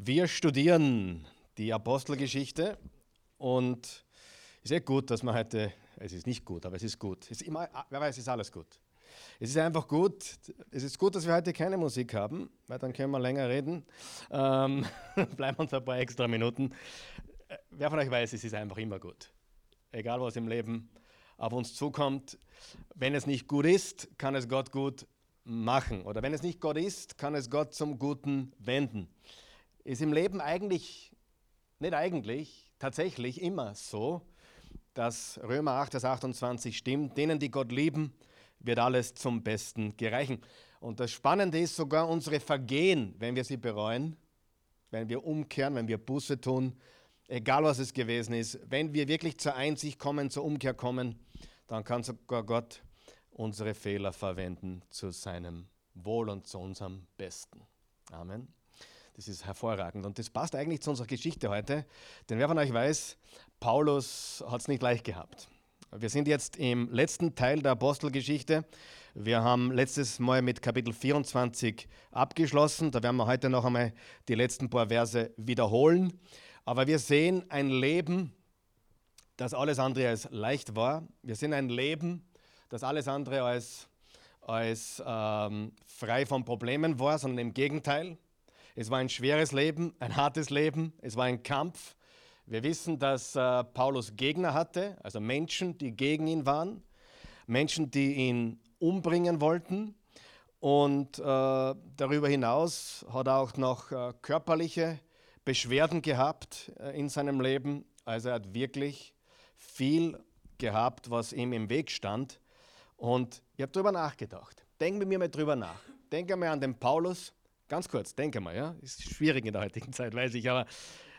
Wir studieren die Apostelgeschichte und es ist sehr gut, dass man heute, es ist nicht gut, aber es ist gut. Es ist immer, wer weiß, es ist alles gut. Es ist einfach gut, es ist gut, dass wir heute keine Musik haben, weil dann können wir länger reden. Ähm, bleiben uns ein paar extra Minuten. Wer von euch weiß, es ist einfach immer gut. Egal was im Leben auf uns zukommt, wenn es nicht gut ist, kann es Gott gut machen. Oder wenn es nicht Gott ist, kann es Gott zum Guten wenden ist im Leben eigentlich, nicht eigentlich, tatsächlich immer so, dass Römer 8, Vers 28 stimmt. Denen, die Gott lieben, wird alles zum Besten gereichen. Und das Spannende ist sogar unsere Vergehen, wenn wir sie bereuen, wenn wir umkehren, wenn wir Buße tun, egal was es gewesen ist, wenn wir wirklich zur Einsicht kommen, zur Umkehr kommen, dann kann sogar Gott unsere Fehler verwenden zu seinem Wohl und zu unserem Besten. Amen. Das ist hervorragend und das passt eigentlich zu unserer Geschichte heute, denn wer von euch weiß, Paulus hat es nicht leicht gehabt. Wir sind jetzt im letzten Teil der Apostelgeschichte. Wir haben letztes Mal mit Kapitel 24 abgeschlossen. Da werden wir heute noch einmal die letzten paar Verse wiederholen. Aber wir sehen ein Leben, das alles andere als leicht war. Wir sehen ein Leben, das alles andere als, als ähm, frei von Problemen war, sondern im Gegenteil. Es war ein schweres Leben, ein hartes Leben, es war ein Kampf. Wir wissen, dass äh, Paulus Gegner hatte, also Menschen, die gegen ihn waren, Menschen, die ihn umbringen wollten. Und äh, darüber hinaus hat er auch noch äh, körperliche Beschwerden gehabt äh, in seinem Leben. Also er hat wirklich viel gehabt, was ihm im Weg stand. Und ich habe darüber nachgedacht. Denken wir mal drüber nach. Denken wir an den Paulus, Ganz kurz, denke mal, ja. Ist schwierig in der heutigen Zeit, weiß ich, aber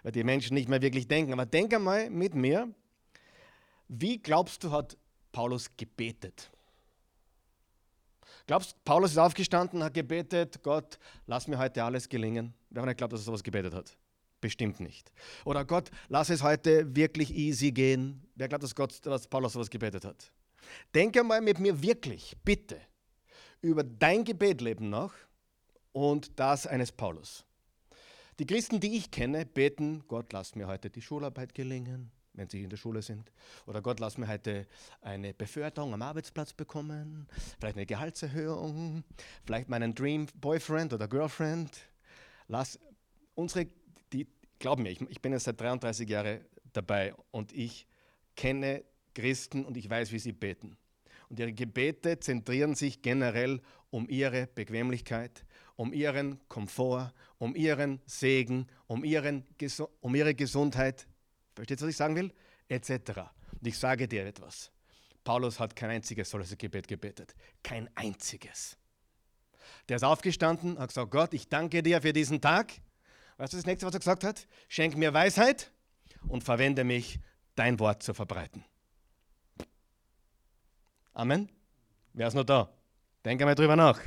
weil die Menschen nicht mehr wirklich denken. Aber denke mal mit mir, wie glaubst du, hat Paulus gebetet? Glaubst du, Paulus ist aufgestanden, hat gebetet, Gott, lass mir heute alles gelingen? Wer euch glaubt, dass er sowas gebetet hat? Bestimmt nicht. Oder Gott, lass es heute wirklich easy gehen. Wer glaubt, dass, Gott, dass Paulus sowas gebetet hat? Denke mal mit mir wirklich, bitte, über dein Gebetleben nach und das eines Paulus. Die Christen, die ich kenne, beten, Gott, lass mir heute die Schularbeit gelingen, wenn sie in der Schule sind. Oder Gott, lass mir heute eine Beförderung am Arbeitsplatz bekommen, vielleicht eine Gehaltserhöhung, vielleicht meinen Dream Boyfriend oder Girlfriend. Lass unsere, die, glaub mir, ich, ich bin jetzt seit 33 Jahren dabei und ich kenne Christen und ich weiß, wie sie beten. Und ihre Gebete zentrieren sich generell um ihre Bequemlichkeit, um ihren Komfort, um ihren Segen, um, ihren, um ihre Gesundheit. Versteht ihr, was ich sagen will? Etc. Und ich sage dir etwas. Paulus hat kein einziges solches Gebet gebetet. Kein einziges. Der ist aufgestanden, hat gesagt, Gott, ich danke dir für diesen Tag. Weißt du das nächste, was er gesagt hat? Schenk mir Weisheit und verwende mich, dein Wort zu verbreiten. Amen. Wer ist noch da? Denke mal drüber nach.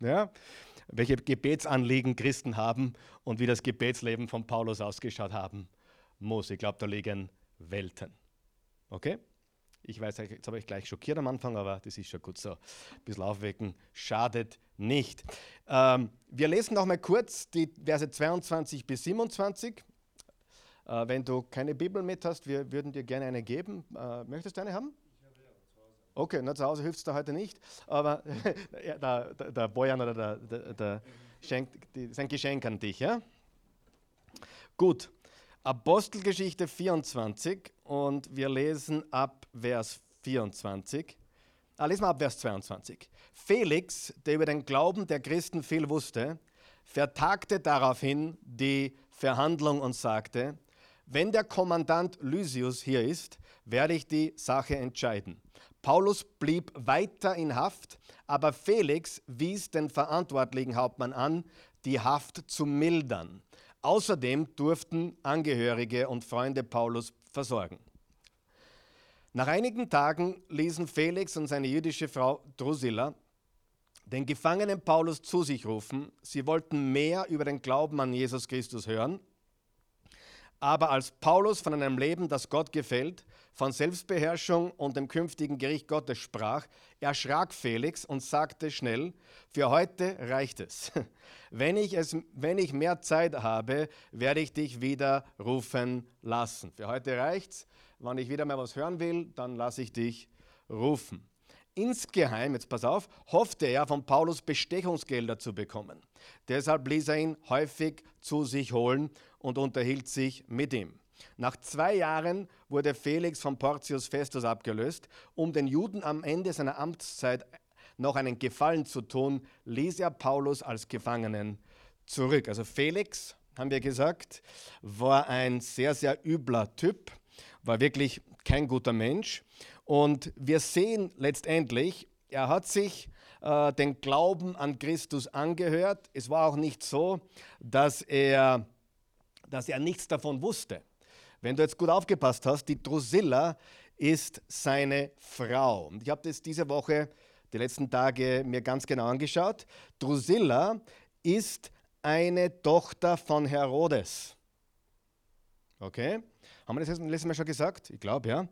Ja? Welche Gebetsanliegen Christen haben und wie das Gebetsleben von Paulus ausgeschaut haben muss. Ich glaube, da liegen Welten. Okay? Ich weiß, jetzt habe ich gleich schockiert am Anfang, aber das ist schon gut so. Ein bisschen aufwecken schadet nicht. Ähm, wir lesen noch mal kurz die Verse 22 bis 27. Äh, wenn du keine Bibel mit hast, wir würden dir gerne eine geben. Äh, möchtest du eine haben? Okay, na, zu Hause hilft es da heute nicht, aber der, der, der Bojan oder der, der, der schenkt die, sein Geschenk an dich. Ja? Gut, Apostelgeschichte 24 und wir lesen ab Vers 24. Ah, lesen wir ab Vers 22. Felix, der über den Glauben der Christen viel wusste, vertagte daraufhin die Verhandlung und sagte, wenn der Kommandant Lysius hier ist, werde ich die Sache entscheiden. Paulus blieb weiter in Haft, aber Felix wies den verantwortlichen Hauptmann an, die Haft zu mildern. Außerdem durften Angehörige und Freunde Paulus versorgen. Nach einigen Tagen ließen Felix und seine jüdische Frau Drusilla den Gefangenen Paulus zu sich rufen. Sie wollten mehr über den Glauben an Jesus Christus hören. Aber als Paulus von einem Leben, das Gott gefällt, von Selbstbeherrschung und dem künftigen Gericht Gottes sprach, erschrak Felix und sagte schnell, für heute reicht es. Wenn ich, es, wenn ich mehr Zeit habe, werde ich dich wieder rufen lassen. Für heute reicht es. Wenn ich wieder mal was hören will, dann lasse ich dich rufen. Insgeheim, jetzt pass auf, hoffte er von Paulus Bestechungsgelder zu bekommen. Deshalb ließ er ihn häufig zu sich holen und unterhielt sich mit ihm. Nach zwei Jahren wurde Felix von Porcius Festus abgelöst. Um den Juden am Ende seiner Amtszeit noch einen Gefallen zu tun, ließ er Paulus als Gefangenen zurück. Also Felix, haben wir gesagt, war ein sehr, sehr übler Typ, war wirklich kein guter Mensch. Und wir sehen letztendlich, er hat sich äh, den Glauben an Christus angehört. Es war auch nicht so, dass er, dass er nichts davon wusste. Wenn du jetzt gut aufgepasst hast, die Drusilla ist seine Frau. Und ich habe das diese Woche, die letzten Tage mir ganz genau angeschaut. Drusilla ist eine Tochter von Herodes. Okay? Haben wir das letztes Mal schon gesagt? Ich glaube, ja.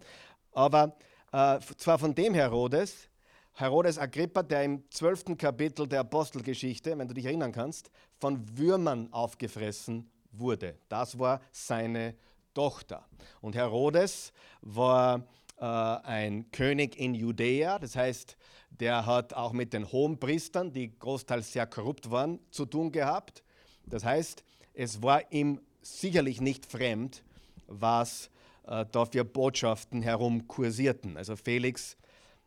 Aber äh, zwar von dem Herodes, Herodes Agrippa, der im 12. Kapitel der Apostelgeschichte, wenn du dich erinnern kannst, von Würmern aufgefressen wurde. Das war seine Tochter. Und Herodes war äh, ein König in Judäa, das heißt, der hat auch mit den Hohenpriestern, die großteils sehr korrupt waren, zu tun gehabt. Das heißt, es war ihm sicherlich nicht fremd, was äh, da für Botschaften herumkursierten. Also Felix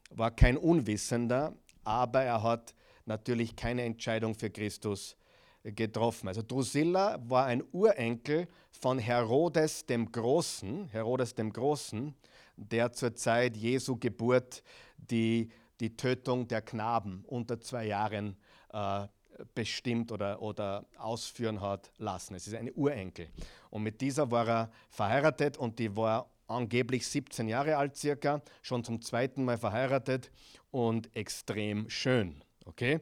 war kein Unwissender, aber er hat natürlich keine Entscheidung für Christus getroffen. Also Drusilla war ein Urenkel von Herodes dem Großen, Herodes dem Großen, der zur Zeit Jesu Geburt die, die Tötung der Knaben unter zwei Jahren äh, bestimmt oder, oder ausführen hat lassen. Es ist eine Urenkel. Und mit dieser war er verheiratet und die war angeblich 17 Jahre alt circa, schon zum zweiten Mal verheiratet und extrem schön. Okay?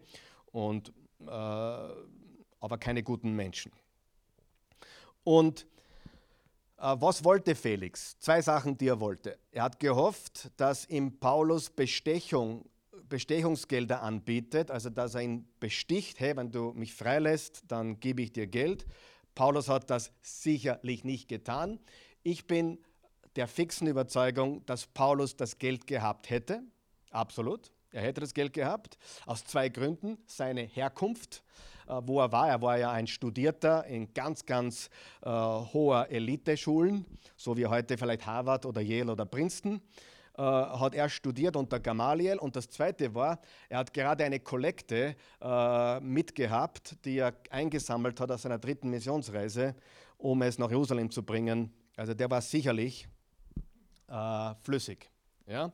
Und, äh, aber keine guten Menschen. Und äh, was wollte Felix? Zwei Sachen, die er wollte. Er hat gehofft, dass ihm Paulus Bestechung, Bestechungsgelder anbietet, also dass er ihn besticht, hey, wenn du mich freilässt, dann gebe ich dir Geld. Paulus hat das sicherlich nicht getan. Ich bin der fixen Überzeugung, dass Paulus das Geld gehabt hätte. Absolut. Er hätte das Geld gehabt. Aus zwei Gründen. Seine Herkunft, äh, wo er war. Er war ja ein Studierter in ganz, ganz äh, hoher Eliteschulen, so wie heute vielleicht Harvard oder Yale oder Princeton. Äh, hat er studiert unter Gamaliel. Und das Zweite war, er hat gerade eine Kollekte äh, mitgehabt, die er eingesammelt hat aus seiner dritten Missionsreise, um es nach Jerusalem zu bringen. Also der war sicherlich äh, flüssig. Ja?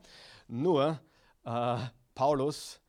Nur äh, Paulus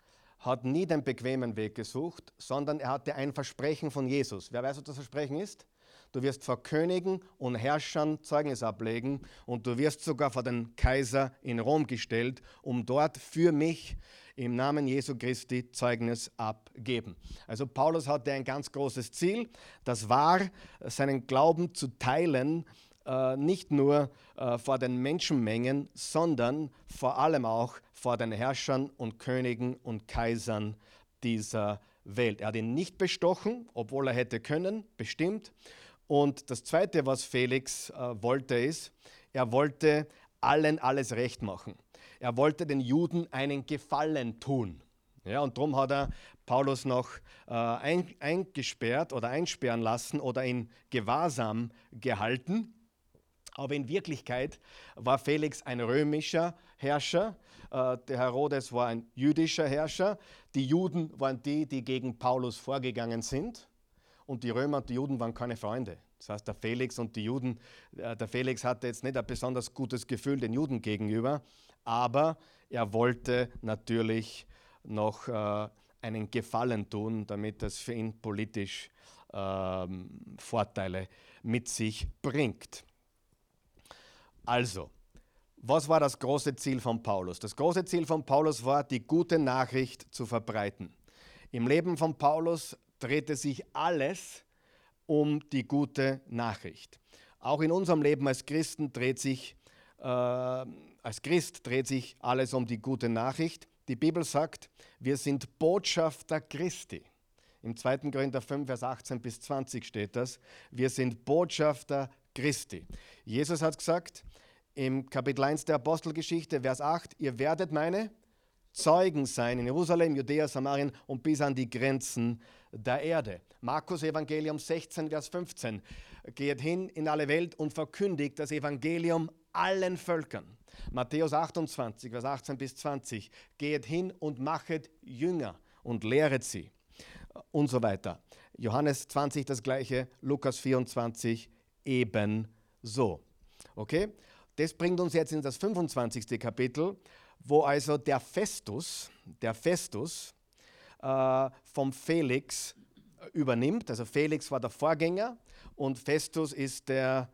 hat nie den bequemen Weg gesucht, sondern er hatte ein Versprechen von Jesus. Wer weiß, was das Versprechen ist? Du wirst vor Königen und Herrschern Zeugnis ablegen und du wirst sogar vor den Kaiser in Rom gestellt, um dort für mich im Namen Jesu Christi Zeugnis abgeben. Also Paulus hatte ein ganz großes Ziel, das war, seinen Glauben zu teilen äh, nicht nur äh, vor den Menschenmengen, sondern vor allem auch vor den Herrschern und Königen und Kaisern dieser Welt. Er hat ihn nicht bestochen, obwohl er hätte können, bestimmt. Und das Zweite, was Felix äh, wollte, ist, er wollte allen alles recht machen. Er wollte den Juden einen Gefallen tun. Ja, und darum hat er Paulus noch äh, ein, eingesperrt oder einsperren lassen oder in Gewahrsam gehalten. Aber in Wirklichkeit war Felix ein römischer Herrscher, äh, der Herodes war ein jüdischer Herrscher. Die Juden waren die, die gegen Paulus vorgegangen sind. Und die Römer und die Juden waren keine Freunde. Das heißt, der Felix und die Juden, äh, der Felix hatte jetzt nicht ein besonders gutes Gefühl den Juden gegenüber, aber er wollte natürlich noch äh, einen Gefallen tun, damit das für ihn politisch ähm, Vorteile mit sich bringt. Also, was war das große Ziel von Paulus? Das große Ziel von Paulus war, die gute Nachricht zu verbreiten. Im Leben von Paulus drehte sich alles um die gute Nachricht. Auch in unserem Leben als Christen dreht sich, äh, als Christ dreht sich alles um die gute Nachricht. Die Bibel sagt, wir sind Botschafter Christi. Im 2. Korinther 5, Vers 18 bis 20 steht das. Wir sind Botschafter Christi. Jesus hat gesagt im Kapitel 1 der Apostelgeschichte, Vers 8, ihr werdet meine Zeugen sein in Jerusalem, Judäa, Samarien und bis an die Grenzen der Erde. Markus Evangelium 16, Vers 15. Geht hin in alle Welt und verkündigt das Evangelium allen Völkern. Matthäus 28, Vers 18 bis 20. Geht hin und machet Jünger und lehret sie. Und so weiter. Johannes 20 das gleiche, Lukas 24 ebenso. Okay? Das bringt uns jetzt in das 25. Kapitel wo also der Festus, der Festus äh, vom Felix übernimmt. Also Felix war der Vorgänger und Festus ist der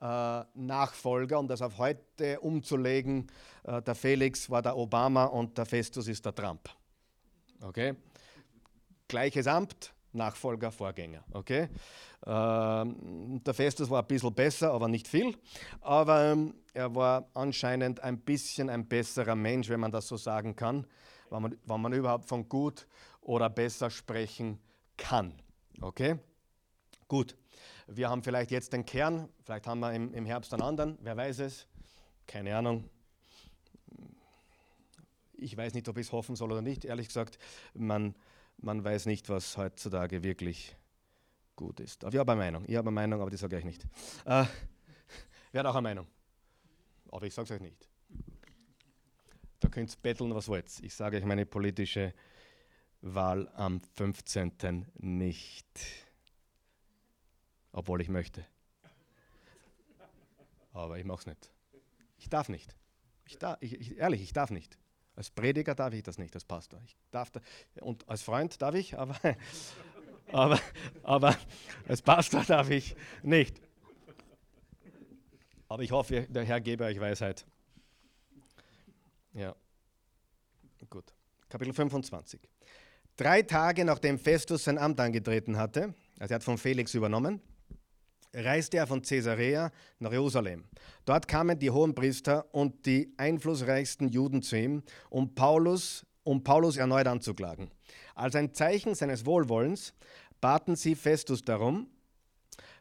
äh, Nachfolger, um das auf heute umzulegen. Äh, der Felix war der Obama und der Festus ist der Trump. Okay? Gleiches Amt, Nachfolger, Vorgänger. Okay? Ähm, der Festus war ein bisschen besser, aber nicht viel. Aber ähm, er war anscheinend ein bisschen ein besserer Mensch, wenn man das so sagen kann, wenn man, wenn man überhaupt von gut oder besser sprechen kann. Okay? Gut. Wir haben vielleicht jetzt den Kern, vielleicht haben wir im, im Herbst einen anderen, wer weiß es, keine Ahnung. Ich weiß nicht, ob ich es hoffen soll oder nicht, ehrlich gesagt. Man, man weiß nicht, was heutzutage wirklich gut ist. Aber ich habe eine Meinung. Ich habe eine Meinung, aber die sage ich nicht. Äh, wer hat auch eine Meinung? Aber ich sage es euch nicht. Da könnt ihr betteln, was wollt. Ich sage euch meine politische Wahl am 15. nicht. Obwohl ich möchte. Aber ich mache es nicht. Ich darf nicht. Ich darf, ich, ich, ehrlich, ich darf nicht. Als Prediger darf ich das nicht, als Pastor. Ich darf da, und als Freund darf ich, aber, aber, aber als Pastor darf ich nicht. Aber ich hoffe, der Herr gebe euch Weisheit. Ja, gut. Kapitel 25. Drei Tage nachdem Festus sein Amt angetreten hatte, also er hat von Felix übernommen, reiste er von Caesarea nach Jerusalem. Dort kamen die Hohenpriester und die einflussreichsten Juden zu ihm, um Paulus, um Paulus erneut anzuklagen. Als ein Zeichen seines Wohlwollens baten sie Festus darum,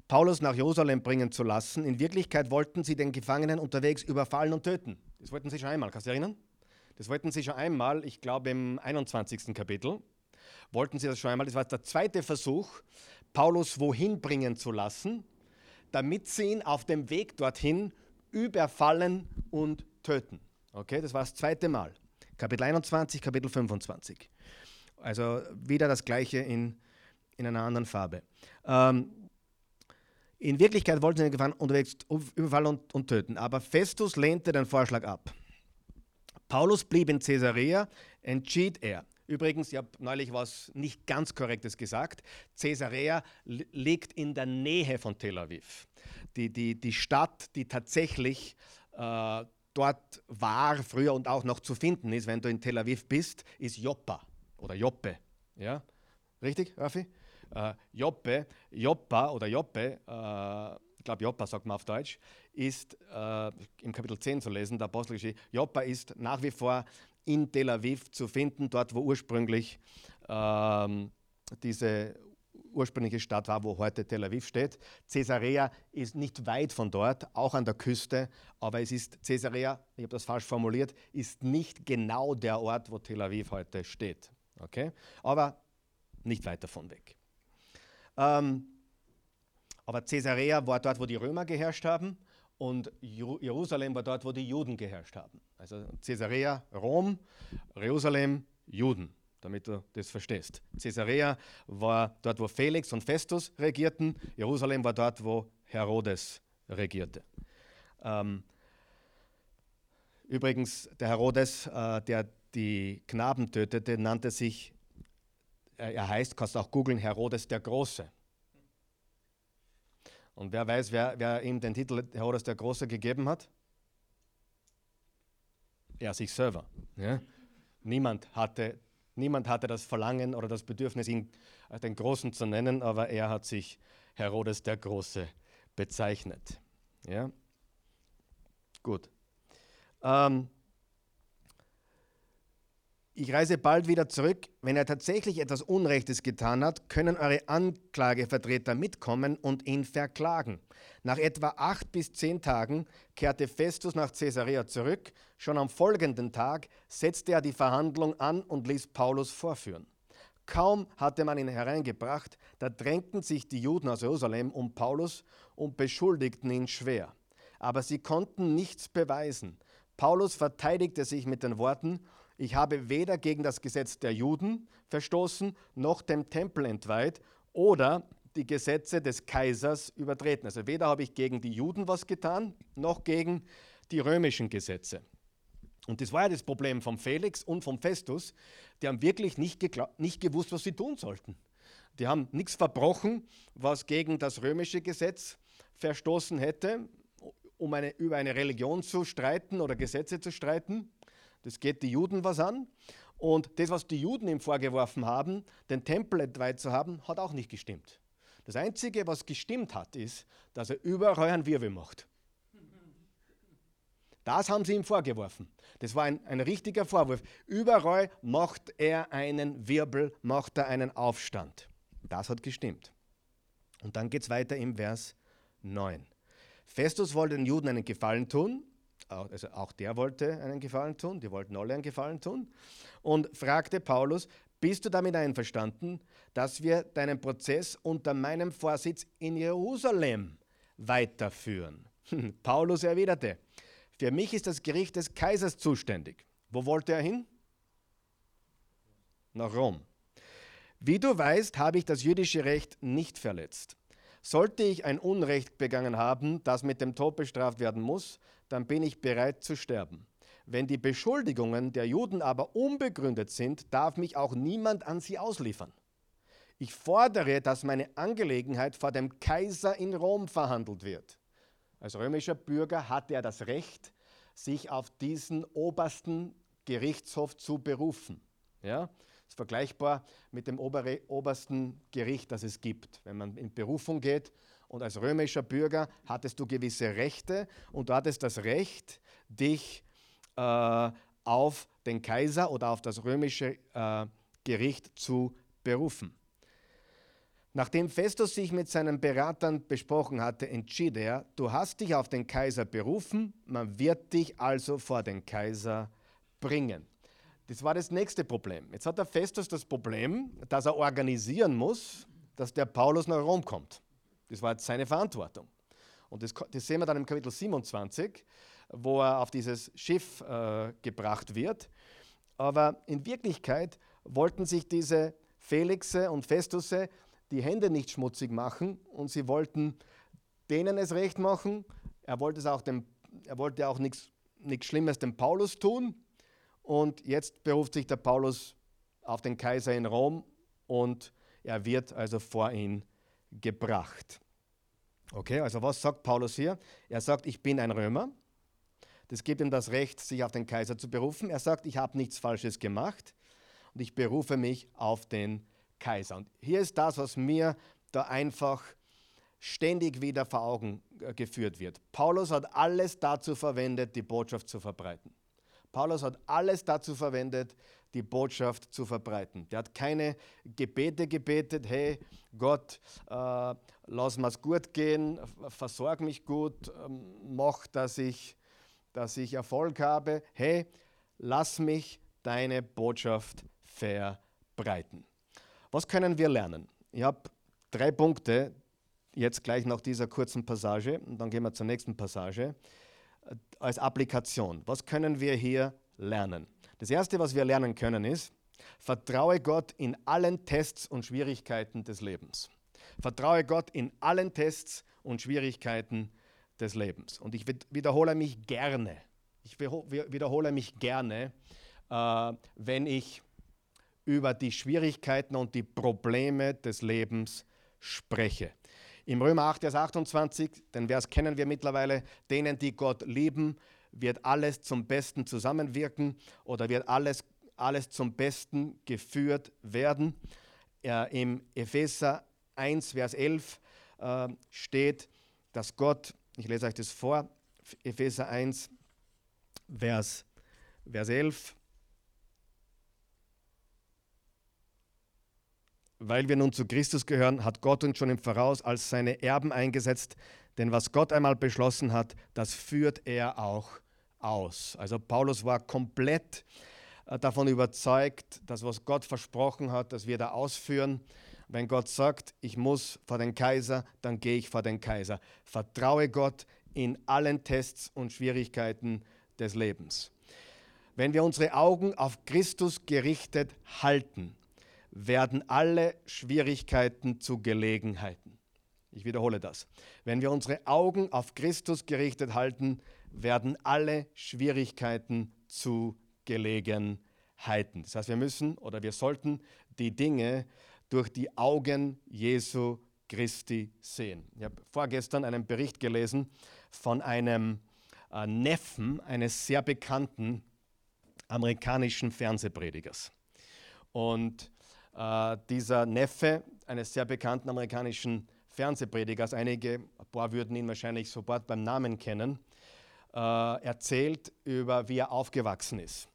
Paulus nach Jerusalem bringen zu lassen. In Wirklichkeit wollten sie den Gefangenen unterwegs überfallen und töten. Das wollten sie schon einmal, kannst du dich erinnern? Das wollten sie schon einmal, ich glaube im 21. Kapitel, wollten sie das schon einmal. Das war der zweite Versuch, Paulus wohin bringen zu lassen damit sie ihn auf dem Weg dorthin überfallen und töten. Okay, das war das zweite Mal. Kapitel 21, Kapitel 25. Also wieder das gleiche in, in einer anderen Farbe. Ähm, in Wirklichkeit wollten sie den Gefangenen unterwegs überfallen und, und töten, aber Festus lehnte den Vorschlag ab. Paulus blieb in Caesarea, entschied er, Übrigens, ich habe neulich was nicht ganz Korrektes gesagt. Caesarea liegt in der Nähe von Tel Aviv. Die, die, die Stadt, die tatsächlich äh, dort war, früher und auch noch zu finden ist, wenn du in Tel Aviv bist, ist Joppa oder Joppe. Ja? Richtig, Raffi? Äh, Joppe, Joppa oder Joppe, äh, glaube Joppa sagt man auf Deutsch, ist äh, im Kapitel 10 zu lesen, der Apostelgeschichte. Joppa ist nach wie vor in Tel Aviv zu finden, dort wo ursprünglich ähm, diese ursprüngliche Stadt war, wo heute Tel Aviv steht. Caesarea ist nicht weit von dort, auch an der Küste, aber es ist Caesarea, ich habe das falsch formuliert, ist nicht genau der Ort, wo Tel Aviv heute steht. Okay? Aber nicht weit davon weg. Ähm, aber Caesarea war dort, wo die Römer geherrscht haben und Jerusalem war dort, wo die Juden geherrscht haben. Also Caesarea, Rom, Jerusalem, Juden, damit du das verstehst. Caesarea war dort, wo Felix und Festus regierten, Jerusalem war dort, wo Herodes regierte. Ähm, übrigens, der Herodes, äh, der die Knaben tötete, nannte sich, äh, er heißt, kannst auch googeln, Herodes der Große. Und wer weiß, wer, wer ihm den Titel Herodes der Große gegeben hat? Er sich selber. Ja? Niemand, hatte, niemand hatte das Verlangen oder das Bedürfnis, ihn den Großen zu nennen, aber er hat sich Herodes der Große bezeichnet. Ja? Gut. Ähm, ich reise bald wieder zurück. Wenn er tatsächlich etwas Unrechtes getan hat, können eure Anklagevertreter mitkommen und ihn verklagen. Nach etwa acht bis zehn Tagen kehrte Festus nach Caesarea zurück. Schon am folgenden Tag setzte er die Verhandlung an und ließ Paulus vorführen. Kaum hatte man ihn hereingebracht, da drängten sich die Juden aus Jerusalem um Paulus und beschuldigten ihn schwer. Aber sie konnten nichts beweisen. Paulus verteidigte sich mit den Worten, ich habe weder gegen das Gesetz der Juden verstoßen, noch dem Tempel entweiht oder die Gesetze des Kaisers übertreten. Also weder habe ich gegen die Juden was getan, noch gegen die römischen Gesetze. Und das war ja das Problem vom Felix und vom Festus. Die haben wirklich nicht, nicht gewusst, was sie tun sollten. Die haben nichts verbrochen, was gegen das römische Gesetz verstoßen hätte, um eine, über eine Religion zu streiten oder Gesetze zu streiten. Das geht die Juden was an. Und das, was die Juden ihm vorgeworfen haben, den Tempel entweiht zu haben, hat auch nicht gestimmt. Das Einzige, was gestimmt hat, ist, dass er überall einen Wirbel macht. Das haben sie ihm vorgeworfen. Das war ein, ein richtiger Vorwurf. Überall macht er einen Wirbel, macht er einen Aufstand. Das hat gestimmt. Und dann geht es weiter im Vers 9. Festus wollte den Juden einen Gefallen tun also auch der wollte einen Gefallen tun, die wollten alle einen Gefallen tun, und fragte Paulus, bist du damit einverstanden, dass wir deinen Prozess unter meinem Vorsitz in Jerusalem weiterführen? Paulus erwiderte, für mich ist das Gericht des Kaisers zuständig. Wo wollte er hin? Nach Rom. Wie du weißt, habe ich das jüdische Recht nicht verletzt. Sollte ich ein Unrecht begangen haben, das mit dem Tod bestraft werden muss, dann bin ich bereit zu sterben. Wenn die Beschuldigungen der Juden aber unbegründet sind, darf mich auch niemand an sie ausliefern. Ich fordere, dass meine Angelegenheit vor dem Kaiser in Rom verhandelt wird. Als römischer Bürger hatte er das Recht, sich auf diesen obersten Gerichtshof zu berufen. Ja? Das ist vergleichbar mit dem obersten Gericht, das es gibt. Wenn man in Berufung geht und als römischer Bürger hattest du gewisse Rechte und du hattest das Recht, dich äh, auf den Kaiser oder auf das römische äh, Gericht zu berufen. Nachdem Festus sich mit seinen Beratern besprochen hatte, entschied er, du hast dich auf den Kaiser berufen, man wird dich also vor den Kaiser bringen. Das war das nächste Problem. Jetzt hat der Festus das Problem, dass er organisieren muss, dass der Paulus nach Rom kommt. Das war jetzt seine Verantwortung. Und das, das sehen wir dann im Kapitel 27, wo er auf dieses Schiff äh, gebracht wird. Aber in Wirklichkeit wollten sich diese Felixe und Festusse die Hände nicht schmutzig machen und sie wollten denen es recht machen. Er wollte, es auch dem, er wollte auch nichts Schlimmes dem Paulus tun. Und jetzt beruft sich der Paulus auf den Kaiser in Rom und er wird also vor ihn gebracht. Okay, also was sagt Paulus hier? Er sagt, ich bin ein Römer. Das gibt ihm das Recht, sich auf den Kaiser zu berufen. Er sagt, ich habe nichts Falsches gemacht und ich berufe mich auf den Kaiser. Und hier ist das, was mir da einfach ständig wieder vor Augen äh, geführt wird. Paulus hat alles dazu verwendet, die Botschaft zu verbreiten. Paulus hat alles dazu verwendet, die Botschaft zu verbreiten. Der hat keine Gebete gebetet, hey Gott, äh, lass es gut gehen, versorg mich gut, ähm, mach, dass ich, dass ich Erfolg habe. Hey, lass mich deine Botschaft verbreiten. Was können wir lernen? Ich habe drei Punkte, jetzt gleich nach dieser kurzen Passage, und dann gehen wir zur nächsten Passage als Applikation. Was können wir hier lernen? Das Erste, was wir lernen können, ist, vertraue Gott in allen Tests und Schwierigkeiten des Lebens. Vertraue Gott in allen Tests und Schwierigkeiten des Lebens. Und ich wiederhole mich gerne, ich wiederhole mich gerne, äh, wenn ich über die Schwierigkeiten und die Probleme des Lebens spreche. Im Römer 8, Vers 28, den Vers kennen wir mittlerweile, denen, die Gott lieben, wird alles zum Besten zusammenwirken oder wird alles, alles zum Besten geführt werden. Äh, Im Epheser 1, Vers 11 äh, steht, dass Gott Ich lese euch das vor. Epheser 1, Vers, Vers 11. Weil wir nun zu Christus gehören, hat Gott uns schon im Voraus als seine Erben eingesetzt, denn was Gott einmal beschlossen hat, das führt er auch aus. Also Paulus war komplett äh, davon überzeugt, dass was Gott versprochen hat, das wird er ausführen. Wenn Gott sagt, ich muss vor den Kaiser, dann gehe ich vor den Kaiser. Vertraue Gott in allen Tests und Schwierigkeiten des Lebens. Wenn wir unsere Augen auf Christus gerichtet halten, werden alle Schwierigkeiten zu Gelegenheiten. Ich wiederhole das. Wenn wir unsere Augen auf Christus gerichtet halten, werden alle Schwierigkeiten zu Gelegenheiten. Das heißt, wir müssen oder wir sollten die Dinge durch die Augen Jesu Christi sehen. Ich habe vorgestern einen Bericht gelesen von einem äh, Neffen eines sehr bekannten amerikanischen Fernsehpredigers. Und äh, dieser Neffe eines sehr bekannten amerikanischen Fernsehpredigers, einige, ein paar würden ihn wahrscheinlich sofort beim Namen kennen, erzählt über, wie er aufgewachsen ist.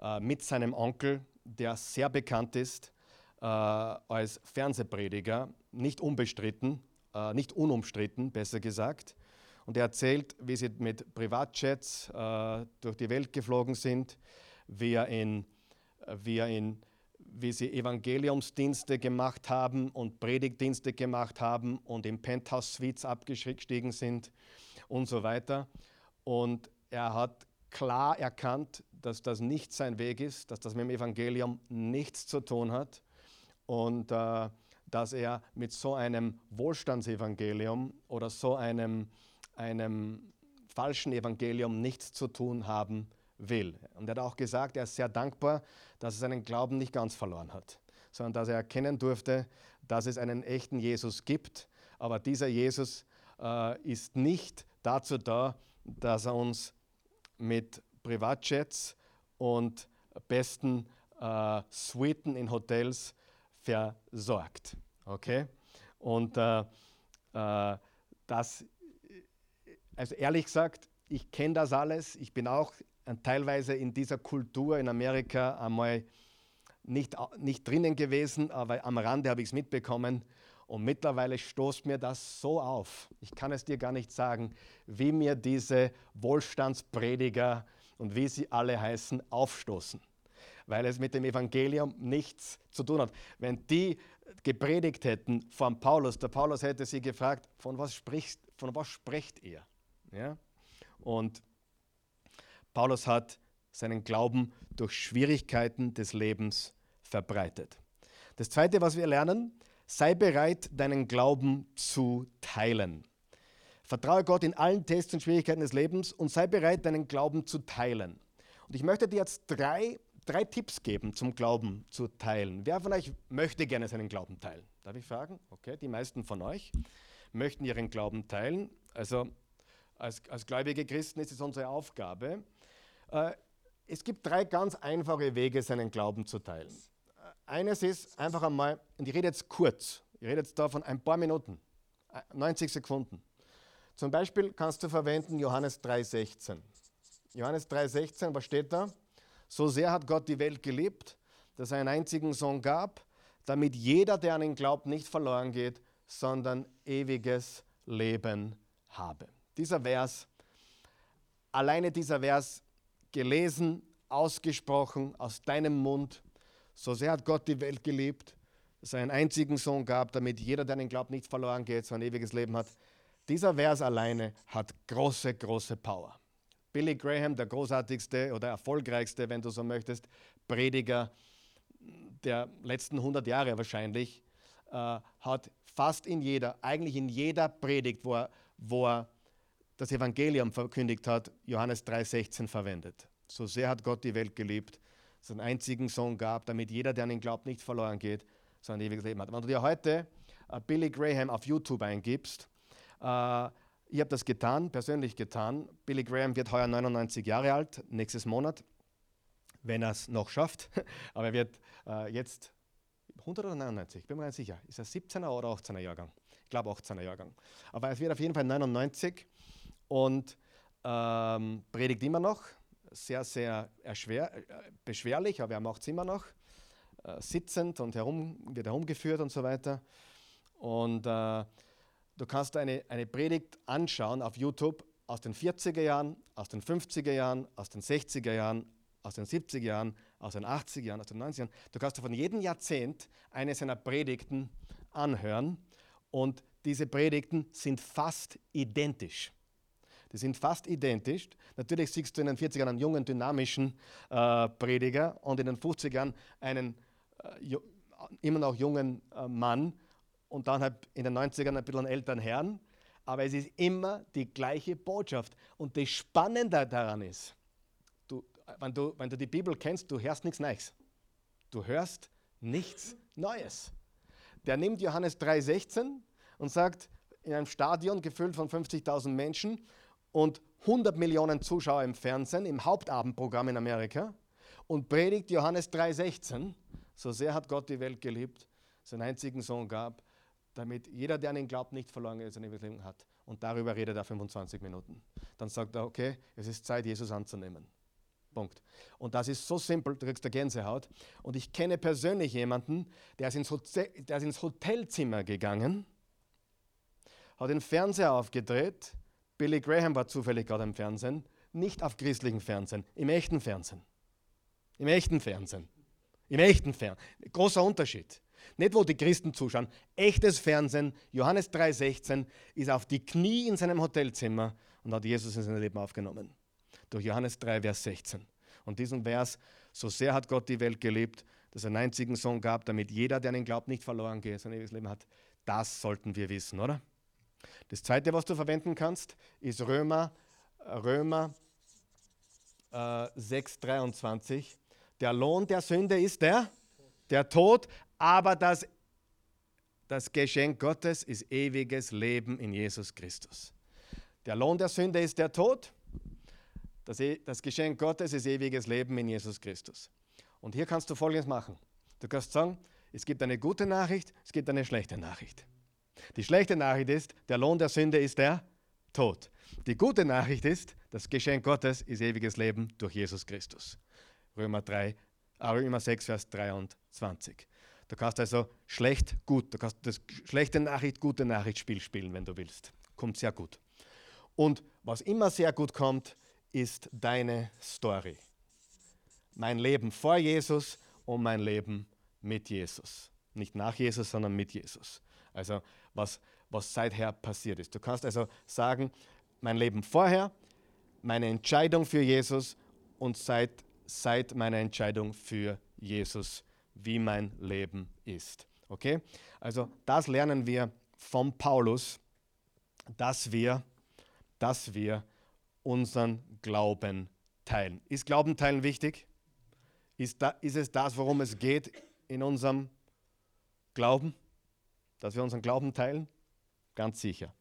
Äh, mit seinem Onkel, der sehr bekannt ist äh, als Fernsehprediger, nicht unbestritten, äh, nicht unumstritten, besser gesagt. Und er erzählt, wie sie mit Privatjets äh, durch die Welt geflogen sind, wie er in, wie er in wie sie Evangeliumsdienste gemacht haben und Predigtdienste gemacht haben und in Penthouse-Suites abgestiegen sind und so weiter. Und er hat klar erkannt, dass das nicht sein Weg ist, dass das mit dem Evangelium nichts zu tun hat und äh, dass er mit so einem Wohlstandsevangelium oder so einem, einem falschen Evangelium nichts zu tun haben will. Und er hat auch gesagt, er ist sehr dankbar, dass er seinen Glauben nicht ganz verloren hat, sondern dass er erkennen durfte, dass es einen echten Jesus gibt. Aber dieser Jesus äh, ist nicht dazu da, dass er uns mit Privatjets und besten äh, Suiten in Hotels versorgt. Okay? Und äh, äh, das, also ehrlich gesagt, ich kenne das alles. Ich bin auch teilweise in dieser Kultur in Amerika einmal nicht, nicht drinnen gewesen, aber am Rande habe ich es mitbekommen. Und mittlerweile stoßt mir das so auf. Ich kann es dir gar nicht sagen, wie mir diese Wohlstandsprediger und wie sie alle heißen, aufstoßen. Weil es mit dem Evangelium nichts zu tun hat. Wenn die gepredigt hätten von Paulus, der Paulus hätte sie gefragt, von was, sprichst, von was spricht ihr? Ja? Und Paulus hat seinen Glauben durch Schwierigkeiten des Lebens verbreitet. Das Zweite, was wir lernen, sei bereit, deinen Glauben zu teilen. Vertraue Gott in allen Tests und Schwierigkeiten des Lebens und sei bereit, deinen Glauben zu teilen. Und ich möchte dir jetzt drei, drei Tipps geben zum Glauben zu teilen. Wer von euch möchte gerne seinen Glauben teilen? Darf ich fragen? Okay, die meisten von euch möchten ihren Glauben teilen. Also als, als gläubige Christen ist es unsere Aufgabe, äh, es gibt drei ganz einfache Wege, seinen Glauben zu teilen. Eines ist einfach einmal, und ich rede jetzt kurz, ich rede jetzt da von ein paar Minuten, 90 äh, Sekunden. Zum Beispiel kannst du verwenden Johannes 3,16. Johannes 3,16, was steht da? So sehr hat Gott die Welt geliebt, dass er einen einzigen Sohn gab, damit jeder, der an ihn glaubt, nicht verloren geht, sondern ewiges Leben habe. Dieser Vers, alleine dieser Vers gelesen, ausgesprochen aus deinem Mund. So sehr hat Gott die Welt geliebt, dass er einen einzigen Sohn gab, damit jeder, der ihn glaubt, nicht verloren geht, sondern ewiges Leben hat. Dieser Vers alleine hat große, große Power. Billy Graham, der großartigste oder erfolgreichste, wenn du so möchtest, Prediger der letzten 100 Jahre wahrscheinlich, äh, hat fast in jeder, eigentlich in jeder Predigt, wo er, wo er das Evangelium verkündigt hat, Johannes 3,16 verwendet. So sehr hat Gott die Welt geliebt, es einen einzigen Sohn gab, damit jeder, der an ihn glaubt, nicht verloren geht, sondern ewiges Leben hat. Wenn du dir heute uh, Billy Graham auf YouTube eingibst, uh, ich habe das getan, persönlich getan. Billy Graham wird heuer 99 Jahre alt, nächstes Monat, wenn er es noch schafft. Aber er wird uh, jetzt 100 oder 99, bin mir nicht sicher. Ist er 17er oder 18er Jahrgang? glaube 18er Jahrgang. Aber es wird auf jeden Fall 99 und ähm, predigt immer noch. Sehr, sehr erschwer, äh, beschwerlich, aber er macht es immer noch. Äh, sitzend und herum, wird herumgeführt und so weiter. Und äh, du kannst eine, eine Predigt anschauen auf YouTube aus den 40er Jahren, aus den 50er Jahren, aus den 60er Jahren, aus den 70er Jahren, aus den 80er Jahren, aus den 90er Jahren. Du kannst von jedem Jahrzehnt eine seiner Predigten anhören und diese Predigten sind fast identisch. Die sind fast identisch. Natürlich siehst du in den 40ern einen jungen, dynamischen äh, Prediger und in den 50ern einen äh, immer noch jungen äh, Mann und dann halt in den 90ern ein bisschen einen älteren Herrn. Aber es ist immer die gleiche Botschaft. Und das Spannende daran ist, du, wenn, du, wenn du die Bibel kennst, du hörst nichts Neues. Du hörst nichts Neues. Der nimmt Johannes 3,16 und sagt, in einem Stadion gefüllt von 50.000 Menschen und 100 Millionen Zuschauer im Fernsehen, im Hauptabendprogramm in Amerika und predigt Johannes 3,16, so sehr hat Gott die Welt geliebt, seinen einzigen Sohn gab, damit jeder, der an ihn glaubt, nicht verloren geht, sondern ewiges Leben hat. Und darüber redet er 25 Minuten. Dann sagt er, okay, es ist Zeit, Jesus anzunehmen. Punkt. Und das ist so simpel, du kriegst eine Gänsehaut. Und ich kenne persönlich jemanden, der ist ins, Hotel, der ist ins Hotelzimmer gegangen, hat den Fernseher aufgedreht. Billy Graham war zufällig gerade im Fernsehen. Nicht auf christlichem Fernsehen, im echten Fernsehen. Im echten Fernsehen. Im echten Fernsehen. Großer Unterschied. Nicht, wo die Christen zuschauen. Echtes Fernsehen, Johannes 3,16, ist auf die Knie in seinem Hotelzimmer und hat Jesus in sein Leben aufgenommen. Durch Johannes 3, Vers 16. Und diesen Vers, so sehr hat Gott die Welt geliebt, dass er einen einzigen Sohn gab, damit jeder, der an ihn glaubt, nicht verloren geht, sondern ewiges Leben hat. Das sollten wir wissen, oder? Das zweite, was du verwenden kannst, ist Römer, Römer äh, 6,23. Der Lohn der Sünde ist der, der Tod, aber das, das Geschenk Gottes ist ewiges Leben in Jesus Christus. Der Lohn der Sünde ist der Tod, das, e, das Geschenk Gottes ist ewiges Leben in Jesus Christus. Und hier kannst du Folgendes machen. Du kannst sagen, es gibt eine gute Nachricht, es gibt eine schlechte Nachricht. Die schlechte Nachricht ist, der Lohn der Sünde ist der Tod. Die gute Nachricht ist, das Geschenk Gottes ist ewiges Leben durch Jesus Christus. Römer 3, äh, Römer 6, Vers 23. Du kannst also schlecht, gut, du kannst das schlechte Nachricht, gute Nachricht Spiel spielen, wenn du willst. Kommt sehr gut. Und was immer sehr gut kommt, ist deine Story. Mein Leben vor Jesus und mein Leben mit Jesus. Nicht nach Jesus, sondern mit Jesus. Also was, was seither passiert ist. Du kannst also sagen, mein Leben vorher, meine Entscheidung für Jesus und seit, seit meiner Entscheidung für Jesus, wie mein Leben ist. Okay? Also das lernen wir von Paulus, dass wir, dass wir unseren Glauben teilen. Ist Glauben teilen wichtig? Ist, da, ist es das, worum es geht in unserem Glauben? Dass wir unseren Glauben teilen? Ganz sicher.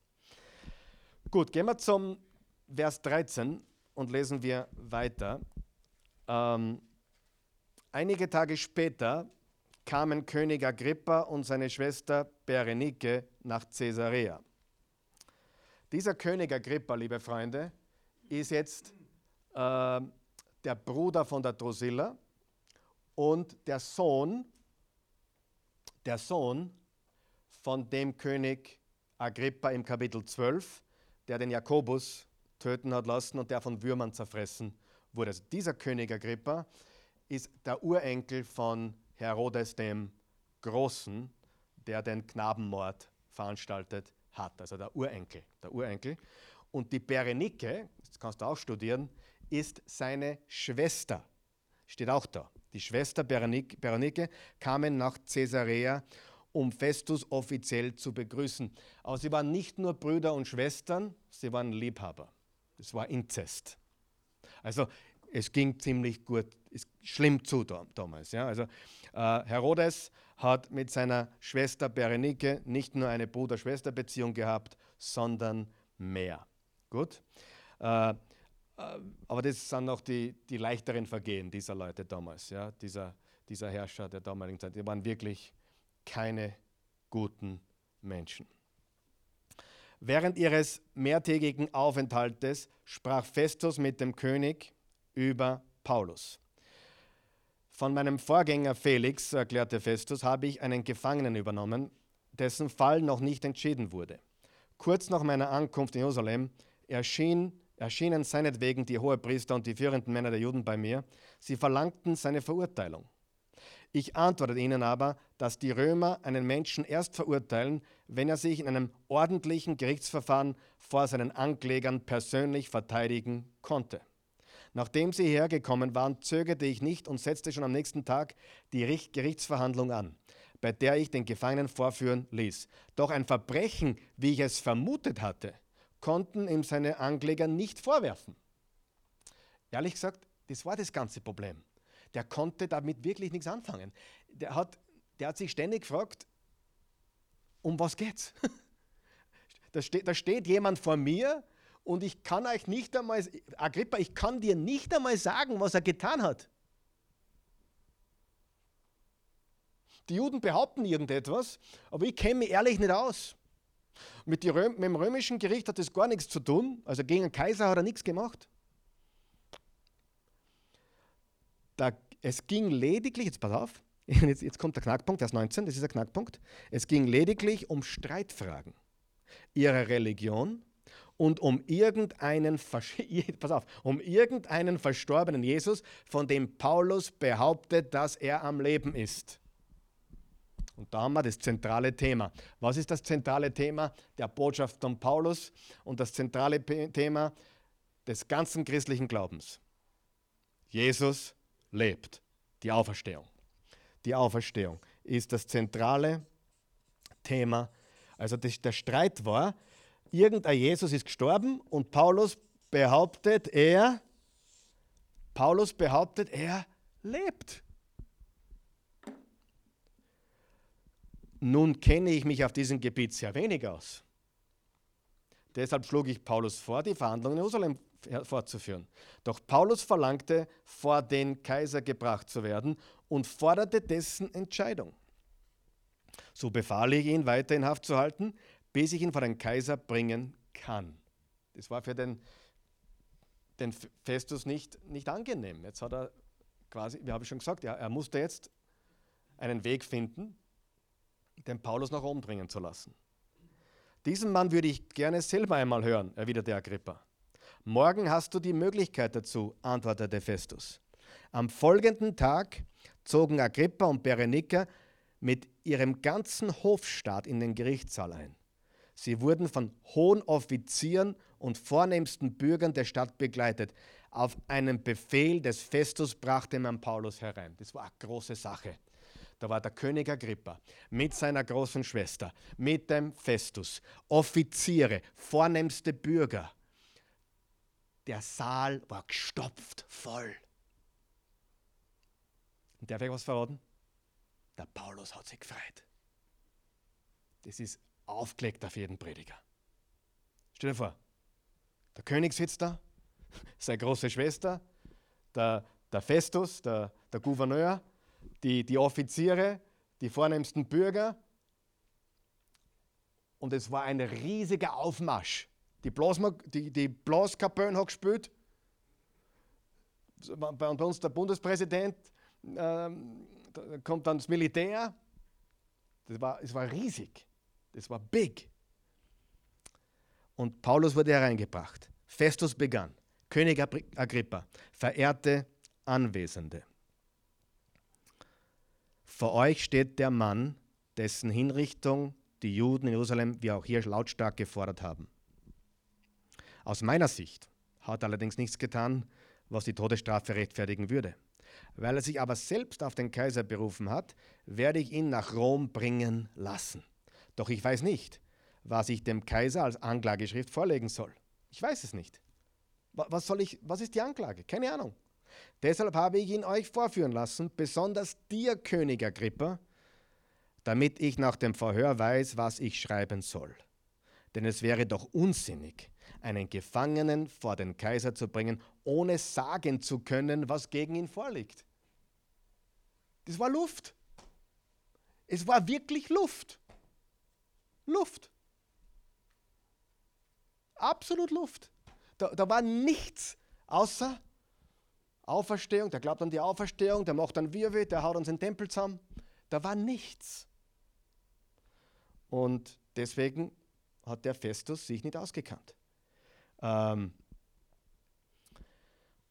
Gut, gehen wir zum Vers 13 und lesen wir weiter. Ähm, einige Tage später kamen König Agrippa und seine Schwester Berenike nach Caesarea. Dieser König Agrippa, liebe Freunde, ist jetzt äh, der Bruder von der Drusilla und der Sohn, der Sohn von dem König Agrippa im Kapitel 12, der den Jakobus töten hat lassen und der von Würmern zerfressen wurde. Also dieser König Agrippa ist der Urenkel von Herodes dem Großen, der den Knabenmord veranstaltet hat. Also der Urenkel, der Urenkel. Und die Berenike, das kannst du auch studieren, ist seine Schwester. Steht auch da. Die Schwester Berenike, Berenike kamen nach Caesarea, um Festus offiziell zu begrüßen. Aber sie waren nicht nur Brüder und Schwestern, sie waren Liebhaber. Es war Inzest. Also es ging ziemlich gut, ist schlimm zu damals. Ja? Also äh, Herodes hat mit seiner Schwester Berenike nicht nur eine Bruder-Schwester-Beziehung gehabt, sondern mehr. Gut. Äh, äh, aber das sind auch die, die leichteren Vergehen dieser Leute damals, ja, dieser, dieser Herrscher der damaligen Zeit. Die waren wirklich keine guten Menschen. Während ihres mehrtägigen Aufenthaltes sprach Festus mit dem König über Paulus. Von meinem Vorgänger Felix, erklärte Festus, habe ich einen Gefangenen übernommen, dessen Fall noch nicht entschieden wurde. Kurz nach meiner Ankunft in Jerusalem erschien, erschienen seinetwegen die Hohepriester und die führenden Männer der Juden bei mir. Sie verlangten seine Verurteilung. Ich antwortete ihnen aber, dass die Römer einen Menschen erst verurteilen, wenn er sich in einem ordentlichen Gerichtsverfahren vor seinen Anklägern persönlich verteidigen konnte. Nachdem sie hergekommen waren, zögerte ich nicht und setzte schon am nächsten Tag die Gerichtsverhandlung an, bei der ich den Gefangenen vorführen ließ. Doch ein Verbrechen, wie ich es vermutet hatte, konnten ihm seine Ankläger nicht vorwerfen. Ehrlich gesagt, das war das ganze Problem der konnte damit wirklich nichts anfangen. Der hat, der hat sich ständig gefragt, um was geht's? Da steht, da steht jemand vor mir und ich kann euch nicht einmal, Agrippa, ich kann dir nicht einmal sagen, was er getan hat. Die Juden behaupten irgendetwas, aber ich kenne mich ehrlich nicht aus. Mit, mit, dem römischen Gericht hat das gar nichts zu tun. Also gegen den Kaiser hat er nichts gemacht. Da, es ging lediglich, jetzt pass auf, jetzt, jetzt kommt der Knackpunkt, Vers 19, das ist der Knackpunkt. Es ging lediglich um Streitfragen ihrer Religion und um irgendeinen, pass auf, um irgendeinen verstorbenen Jesus, von dem Paulus behauptet, dass er am Leben ist. Und da haben wir das zentrale Thema. Was ist das zentrale Thema der Botschaft von Paulus und das zentrale Thema des ganzen christlichen Glaubens? Jesus lebt. Die Auferstehung. Die Auferstehung ist das zentrale Thema. Also der Streit war, irgendein Jesus ist gestorben und Paulus behauptet, er, Paulus behauptet, er lebt. Nun kenne ich mich auf diesem Gebiet sehr wenig aus. Deshalb schlug ich Paulus vor, die Verhandlungen in Jerusalem fortzuführen. Doch Paulus verlangte, vor den Kaiser gebracht zu werden und forderte dessen Entscheidung. So befahl ich ihn, weiter in Haft zu halten, bis ich ihn vor den Kaiser bringen kann. Das war für den, den Festus nicht, nicht angenehm. Jetzt hat er quasi, wie habe ich schon gesagt, er, er musste jetzt einen Weg finden, den Paulus nach oben bringen zu lassen. Diesen Mann würde ich gerne selber einmal hören, erwiderte Agrippa. Morgen hast du die Möglichkeit dazu, antwortete Festus. Am folgenden Tag zogen Agrippa und Berenika mit ihrem ganzen Hofstaat in den Gerichtssaal ein. Sie wurden von hohen Offizieren und vornehmsten Bürgern der Stadt begleitet. Auf einen Befehl des Festus brachte man Paulus herein. Das war eine große Sache. Da war der König Agrippa mit seiner großen Schwester, mit dem Festus, Offiziere, vornehmste Bürger der Saal war gestopft voll. Und darf ich was verraten? Der Paulus hat sich gefreut. Das ist aufgelegt auf jeden Prediger. Stell dir vor, der König sitzt da, seine große Schwester, der, der Festus, der, der Gouverneur, die, die Offiziere, die vornehmsten Bürger. Und es war ein riesiger Aufmarsch. Die, Blasma, die, die Blaskapellen hat gespielt. Bei uns der Bundespräsident, ähm, da kommt dann das Militär. Das war, es war riesig. Das war big. Und Paulus wurde hereingebracht. Festus begann. König Agrippa, verehrte Anwesende. Vor euch steht der Mann, dessen Hinrichtung die Juden in Jerusalem wie auch hier lautstark gefordert haben. Aus meiner Sicht hat er allerdings nichts getan, was die Todesstrafe rechtfertigen würde. Weil er sich aber selbst auf den Kaiser berufen hat, werde ich ihn nach Rom bringen lassen. Doch ich weiß nicht, was ich dem Kaiser als Anklageschrift vorlegen soll. Ich weiß es nicht. Was, soll ich, was ist die Anklage? Keine Ahnung. Deshalb habe ich ihn euch vorführen lassen, besonders dir, König Agrippa, damit ich nach dem Verhör weiß, was ich schreiben soll. Denn es wäre doch unsinnig, einen Gefangenen vor den Kaiser zu bringen, ohne sagen zu können, was gegen ihn vorliegt. Das war Luft. Es war wirklich Luft. Luft. Absolut Luft. Da, da war nichts außer Auferstehung. Der glaubt an die Auferstehung, der macht dann Wirbel, der haut uns den Tempel zusammen. Da war nichts. Und deswegen hat der Festus sich nicht ausgekannt. Ähm,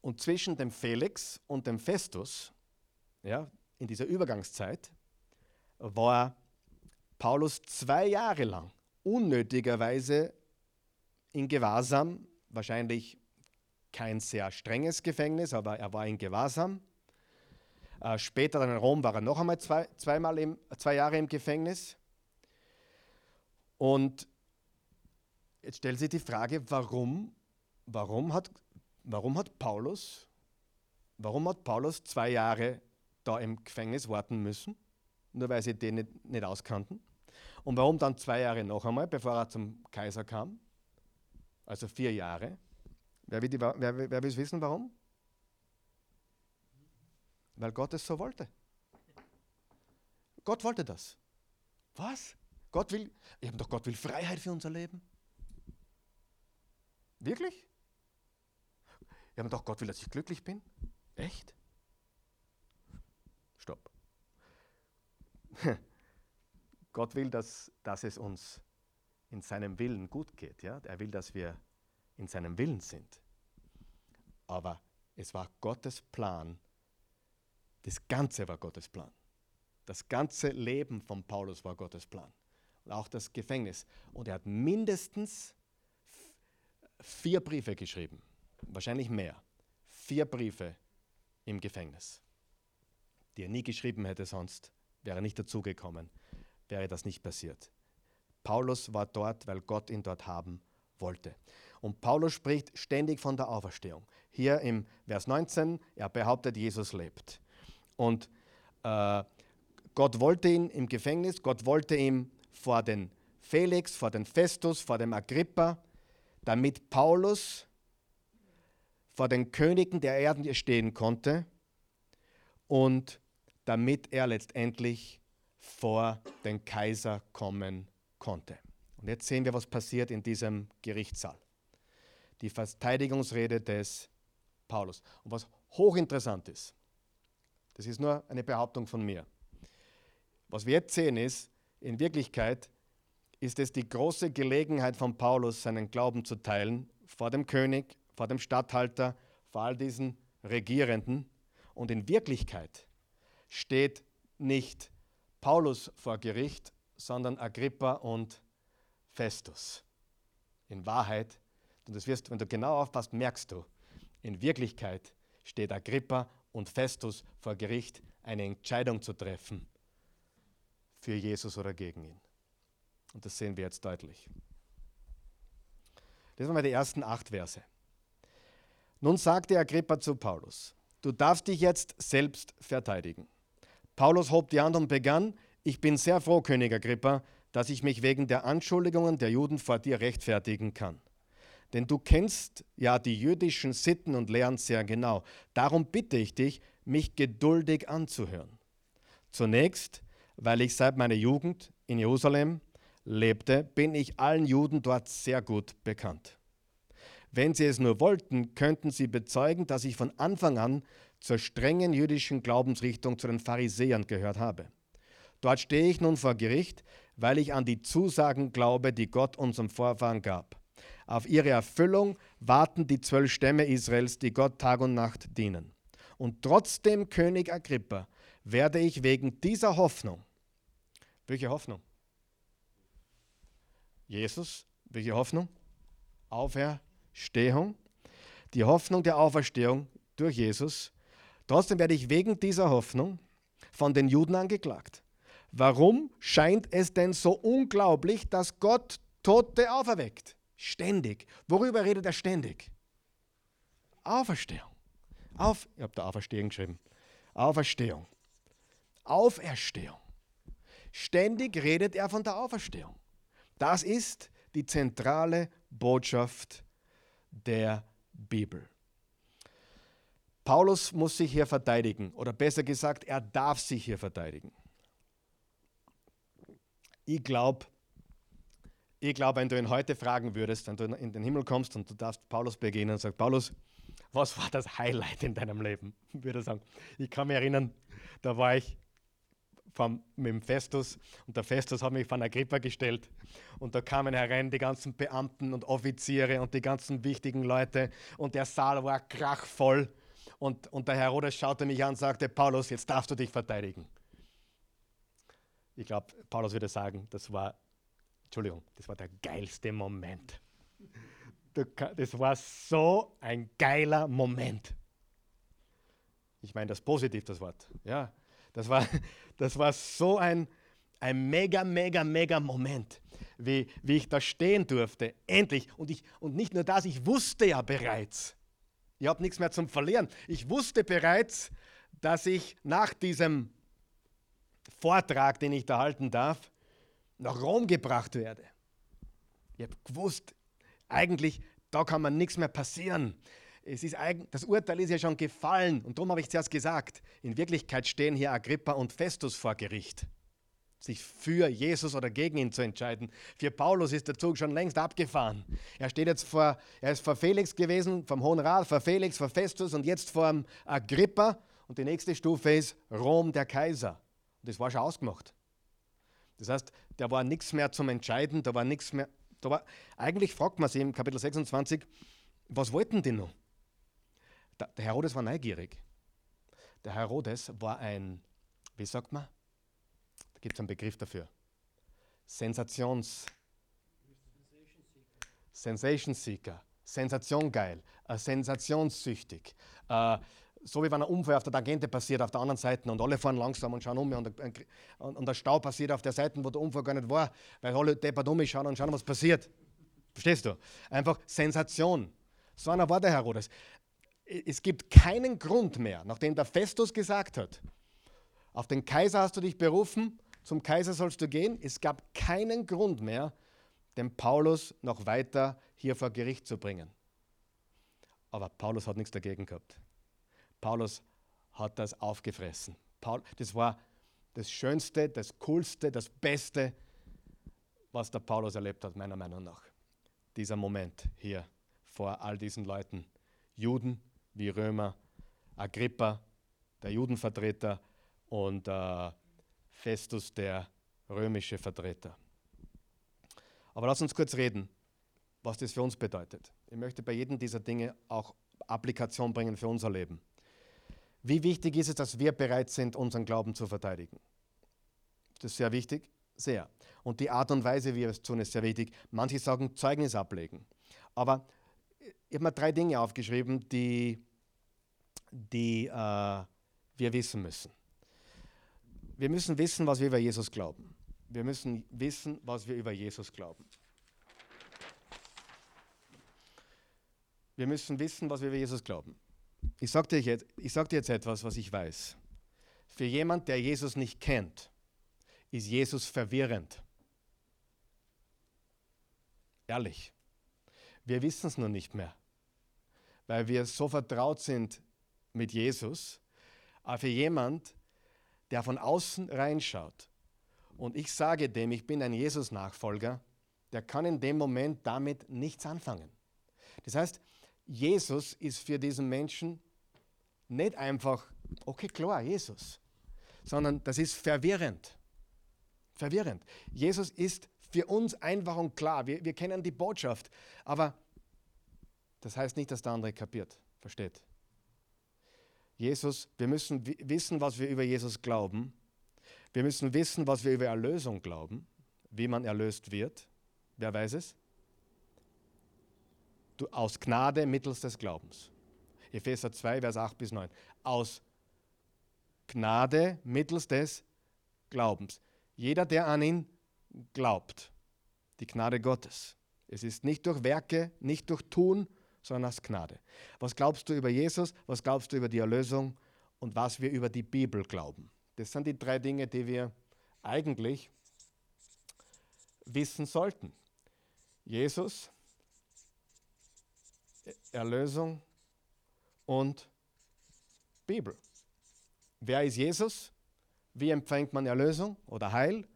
und zwischen dem Felix und dem Festus, ja, in dieser Übergangszeit, war Paulus zwei Jahre lang unnötigerweise in Gewahrsam, wahrscheinlich kein sehr strenges Gefängnis, aber er war in Gewahrsam. Äh, später dann in Rom war er noch einmal zwei, zweimal im, zwei Jahre im Gefängnis. Und jetzt stellt sich die Frage, warum, warum, hat, warum hat Paulus, warum hat Paulus zwei Jahre da im Gefängnis warten müssen? Nur weil sie den nicht, nicht auskannten. Und warum dann zwei Jahre noch einmal, bevor er zum Kaiser kam? Also vier Jahre. Wer will, will wissen, warum? Weil Gott es so wollte. Gott wollte das. Was? Gott will, habe doch Gott will Freiheit für unser Leben. Wirklich? Wir haben doch Gott will, dass ich glücklich bin. Echt? Stopp. Gott will, dass, dass es uns in seinem Willen gut geht. Ja? Er will, dass wir in seinem Willen sind. Aber es war Gottes Plan. Das Ganze war Gottes Plan. Das ganze Leben von Paulus war Gottes Plan. Und auch das Gefängnis. Und er hat mindestens vier Briefe geschrieben. Wahrscheinlich mehr. Vier Briefe im Gefängnis, die er nie geschrieben hätte sonst, wäre nicht dazugekommen wäre das nicht passiert. Paulus war dort, weil Gott ihn dort haben wollte. Und Paulus spricht ständig von der Auferstehung. Hier im Vers 19, er behauptet, Jesus lebt. Und äh, Gott wollte ihn im Gefängnis, Gott wollte ihn vor den Felix, vor den Festus, vor dem Agrippa, damit Paulus vor den Königen der Erden stehen konnte und damit er letztendlich vor den Kaiser kommen konnte. Und jetzt sehen wir, was passiert in diesem Gerichtssaal. Die Verteidigungsrede des Paulus. Und was hochinteressant ist, das ist nur eine Behauptung von mir. Was wir jetzt sehen ist, in Wirklichkeit ist es die große Gelegenheit von Paulus, seinen Glauben zu teilen vor dem König, vor dem Statthalter, vor all diesen Regierenden. Und in Wirklichkeit steht nicht Paulus vor Gericht, sondern Agrippa und Festus. In Wahrheit, und das wirst, wenn du genau aufpasst, merkst du, in Wirklichkeit steht Agrippa und Festus vor Gericht, eine Entscheidung zu treffen für Jesus oder gegen ihn. Und das sehen wir jetzt deutlich. Das waren mal die ersten acht Verse. Nun sagte Agrippa zu Paulus, du darfst dich jetzt selbst verteidigen. Paulus hob die Hand und begann, ich bin sehr froh, König Agrippa, dass ich mich wegen der Anschuldigungen der Juden vor dir rechtfertigen kann. Denn du kennst ja die jüdischen Sitten und Lehren sehr genau. Darum bitte ich dich, mich geduldig anzuhören. Zunächst, weil ich seit meiner Jugend in Jerusalem lebte, bin ich allen Juden dort sehr gut bekannt. Wenn sie es nur wollten, könnten sie bezeugen, dass ich von Anfang an zur strengen jüdischen Glaubensrichtung zu den Pharisäern gehört habe. Dort stehe ich nun vor Gericht, weil ich an die Zusagen glaube, die Gott unserem Vorfahren gab. Auf ihre Erfüllung warten die zwölf Stämme Israels, die Gott Tag und Nacht dienen. Und trotzdem, König Agrippa, werde ich wegen dieser Hoffnung, welche Hoffnung? Jesus, welche Hoffnung? Auferstehung. Die Hoffnung der Auferstehung durch Jesus Trotzdem werde ich wegen dieser Hoffnung von den Juden angeklagt. Warum scheint es denn so unglaublich, dass Gott Tote auferweckt? Ständig. Worüber redet er ständig? Auferstehung. Auf, ich habe da Auferstehung geschrieben. Auferstehung. Auferstehung. Ständig redet er von der Auferstehung. Das ist die zentrale Botschaft der Bibel. Paulus muss sich hier verteidigen, oder besser gesagt, er darf sich hier verteidigen. Ich glaube, Ich glaube, wenn du ihn heute fragen würdest, wenn du in den Himmel kommst und du darfst Paulus begegnen und sagst, Paulus, was war das Highlight in deinem Leben? Würde sagen, ich kann mich erinnern, da war ich vom, mit dem Festus und der Festus hat mich von Agrippa gestellt und da kamen herein die ganzen Beamten und Offiziere und die ganzen wichtigen Leute und der Saal war krachvoll und, und der Herodes schaute mich an und sagte, Paulus, jetzt darfst du dich verteidigen. Ich glaube, Paulus würde sagen, das war, Entschuldigung, das war der geilste Moment. Das war so ein geiler Moment. Ich meine das positiv, das Wort. Ja, das war, das war so ein, ein mega, mega, mega Moment, wie, wie ich da stehen durfte. Endlich. Und, ich, und nicht nur das, ich wusste ja bereits, ich habe nichts mehr zum Verlieren. Ich wusste bereits, dass ich nach diesem Vortrag, den ich da halten darf, nach Rom gebracht werde. Ich habe gewusst, eigentlich, da kann man nichts mehr passieren. Es ist das Urteil ist ja schon gefallen und darum habe ich zuerst gesagt, in Wirklichkeit stehen hier Agrippa und Festus vor Gericht, sich für Jesus oder gegen ihn zu entscheiden. Für Paulus ist der Zug schon längst abgefahren. Er steht jetzt vor, er ist vor Felix gewesen, vom Hohen Rat, vor Felix, vor Festus und jetzt vor Agrippa und die nächste Stufe ist Rom, der Kaiser. Und das war schon ausgemacht. Das heißt, da war nichts mehr zum Entscheiden, da war nichts mehr. Da war, eigentlich fragt man sich im Kapitel 26, was wollten die noch? Der, der Herodes war neugierig. Der Herodes war ein, wie sagt man? Da gibt es einen Begriff dafür. Sensations. Sensation Seeker. Sensation geil. Äh, sensationssüchtig. Äh, so wie wenn ein Unfall auf der Tangente passiert, auf der anderen Seite und alle fahren langsam und schauen um und, und, und der Stau passiert auf der Seite, wo der Unfall gar nicht war, weil alle deppert um schauen und schauen, was passiert. Verstehst du? Einfach Sensation. So einer war der Herodes es gibt keinen Grund mehr, nachdem der Festus gesagt hat, auf den Kaiser hast du dich berufen, zum Kaiser sollst du gehen. Es gab keinen Grund mehr, den Paulus noch weiter hier vor Gericht zu bringen. Aber Paulus hat nichts dagegen gehabt. Paulus hat das aufgefressen. Das war das Schönste, das Coolste, das Beste, was der Paulus erlebt hat, meiner Meinung nach. Dieser Moment hier vor all diesen Leuten, Juden wie Römer, Agrippa, der Judenvertreter und äh, Festus, der römische Vertreter. Aber lass uns kurz reden, was das für uns bedeutet. Ich möchte bei jedem dieser Dinge auch Applikation bringen für unser Leben. Wie wichtig ist es, dass wir bereit sind, unseren Glauben zu verteidigen? Das ist sehr wichtig, sehr. Und die Art und Weise, wie wir es tun, ist sehr wichtig. Manche sagen Zeugnis ablegen. Aber ich habe mir drei Dinge aufgeschrieben, die, die äh, wir wissen müssen. Wir müssen wissen, was wir über Jesus glauben. Wir müssen wissen, was wir über Jesus glauben. Wir müssen wissen, was wir über Jesus glauben. Ich sage dir, jetzt, sag dir jetzt etwas, was ich weiß. Für jemand, der Jesus nicht kennt, ist Jesus verwirrend. Ehrlich. Wir wissen es nur nicht mehr weil wir so vertraut sind mit Jesus. Aber für jemand, der von außen reinschaut und ich sage dem, ich bin ein Jesus-Nachfolger, der kann in dem Moment damit nichts anfangen. Das heißt, Jesus ist für diesen Menschen nicht einfach, okay, klar, Jesus, sondern das ist verwirrend. Verwirrend. Jesus ist für uns einfach und klar. Wir, wir kennen die Botschaft, aber das heißt nicht, dass der andere kapiert, versteht. Jesus, wir müssen wissen, was wir über Jesus glauben. Wir müssen wissen, was wir über Erlösung glauben, wie man erlöst wird. Wer weiß es? Du, aus Gnade mittels des Glaubens. Epheser 2, Vers 8 bis 9. Aus Gnade mittels des Glaubens. Jeder, der an ihn glaubt, die Gnade Gottes. Es ist nicht durch Werke, nicht durch Tun, sondern aus Gnade. Was glaubst du über Jesus? Was glaubst du über die Erlösung? Und was wir über die Bibel glauben? Das sind die drei Dinge, die wir eigentlich wissen sollten. Jesus, Erlösung und Bibel. Wer ist Jesus? Wie empfängt man Erlösung oder Heil?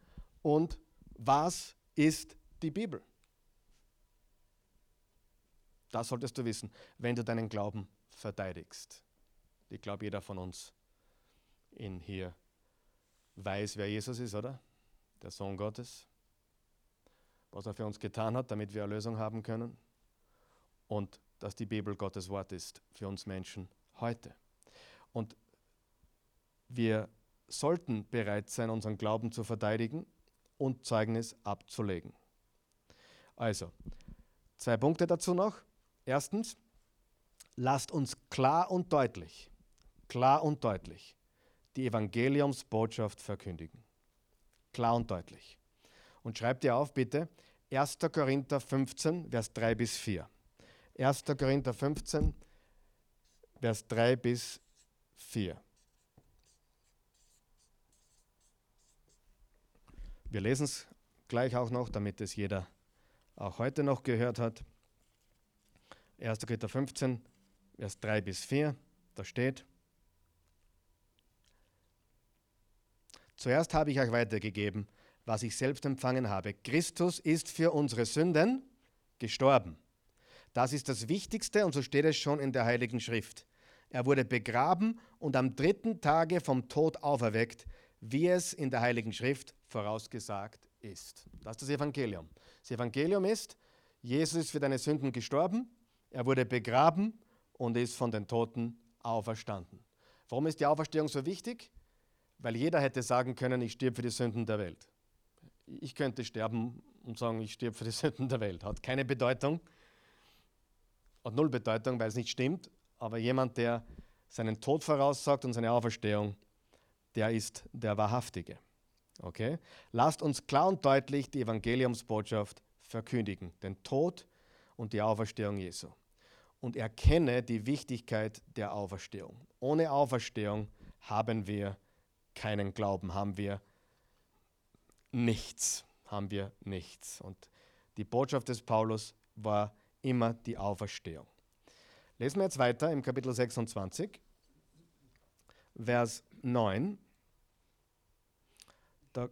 Und was ist die Bibel? das solltest du wissen, wenn du deinen Glauben verteidigst. Ich glaube, jeder von uns in hier weiß, wer Jesus ist, oder? Der Sohn Gottes. Was er für uns getan hat, damit wir Erlösung haben können. Und dass die Bibel Gottes Wort ist für uns Menschen heute. Und wir sollten bereit sein, unseren Glauben zu verteidigen und Zeugnis abzulegen. Also, zwei Punkte dazu noch. Erstens, lasst uns klar und deutlich, klar und deutlich die Evangeliumsbotschaft verkündigen. Klar und deutlich. Und schreibt ihr auf, bitte, 1. Korinther 15, Vers 3 bis 4. 1. Korinther 15, Vers 3 bis 4. Wir lesen es gleich auch noch, damit es jeder auch heute noch gehört hat. 1. Korinther 15, Vers 3 bis 4, da steht, Zuerst habe ich euch weitergegeben, was ich selbst empfangen habe. Christus ist für unsere Sünden gestorben. Das ist das Wichtigste und so steht es schon in der Heiligen Schrift. Er wurde begraben und am dritten Tage vom Tod auferweckt, wie es in der Heiligen Schrift vorausgesagt ist. Das ist das Evangelium. Das Evangelium ist, Jesus ist für deine Sünden gestorben, er wurde begraben und ist von den Toten auferstanden. Warum ist die Auferstehung so wichtig? Weil jeder hätte sagen können, ich stirb für die Sünden der Welt. Ich könnte sterben und sagen, ich stirb für die Sünden der Welt. Hat keine Bedeutung, hat null Bedeutung, weil es nicht stimmt. Aber jemand, der seinen Tod voraussagt und seine Auferstehung, der ist der Wahrhaftige. Okay? Lasst uns klar und deutlich die Evangeliumsbotschaft verkündigen, den Tod und die Auferstehung Jesu. Und erkenne die Wichtigkeit der Auferstehung. Ohne Auferstehung haben wir keinen Glauben, haben wir nichts, haben wir nichts. Und die Botschaft des Paulus war immer die Auferstehung. Lesen wir jetzt weiter im Kapitel 26, Vers 9. Da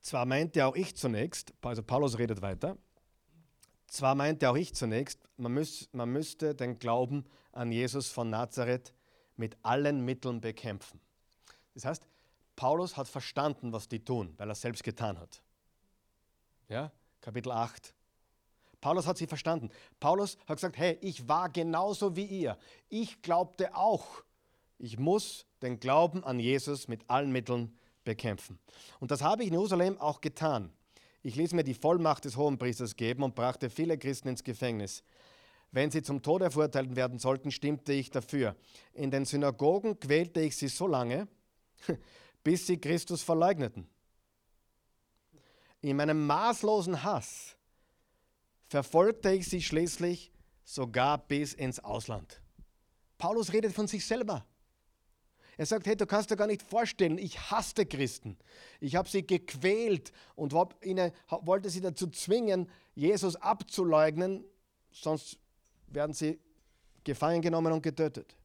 Zwar meinte auch ich zunächst, also Paulus redet weiter, zwar meinte auch ich zunächst, man, müß, man müsste den Glauben an Jesus von Nazareth mit allen Mitteln bekämpfen. Das heißt, Paulus hat verstanden, was die tun, weil er es selbst getan hat. Ja, Kapitel 8. Paulus hat sie verstanden. Paulus hat gesagt, hey, ich war genauso wie ihr. Ich glaubte auch. Ich muss den Glauben an Jesus mit allen Mitteln bekämpfen. Und das habe ich in Jerusalem auch getan. Ich ließ mir die Vollmacht des Hohenpriesters geben und brachte viele Christen ins Gefängnis. Wenn sie zum Tode verurteilt werden sollten, stimmte ich dafür. In den Synagogen quälte ich sie so lange, bis sie Christus verleugneten. In meinem maßlosen Hass verfolgte ich sie schließlich sogar bis ins Ausland. Paulus redet von sich selber. Er sagt, hey, du kannst dir gar nicht vorstellen, ich hasste Christen. Ich habe sie gequält und ihnen, wollte sie dazu zwingen, Jesus abzuleugnen, sonst werden sie gefangen genommen und getötet.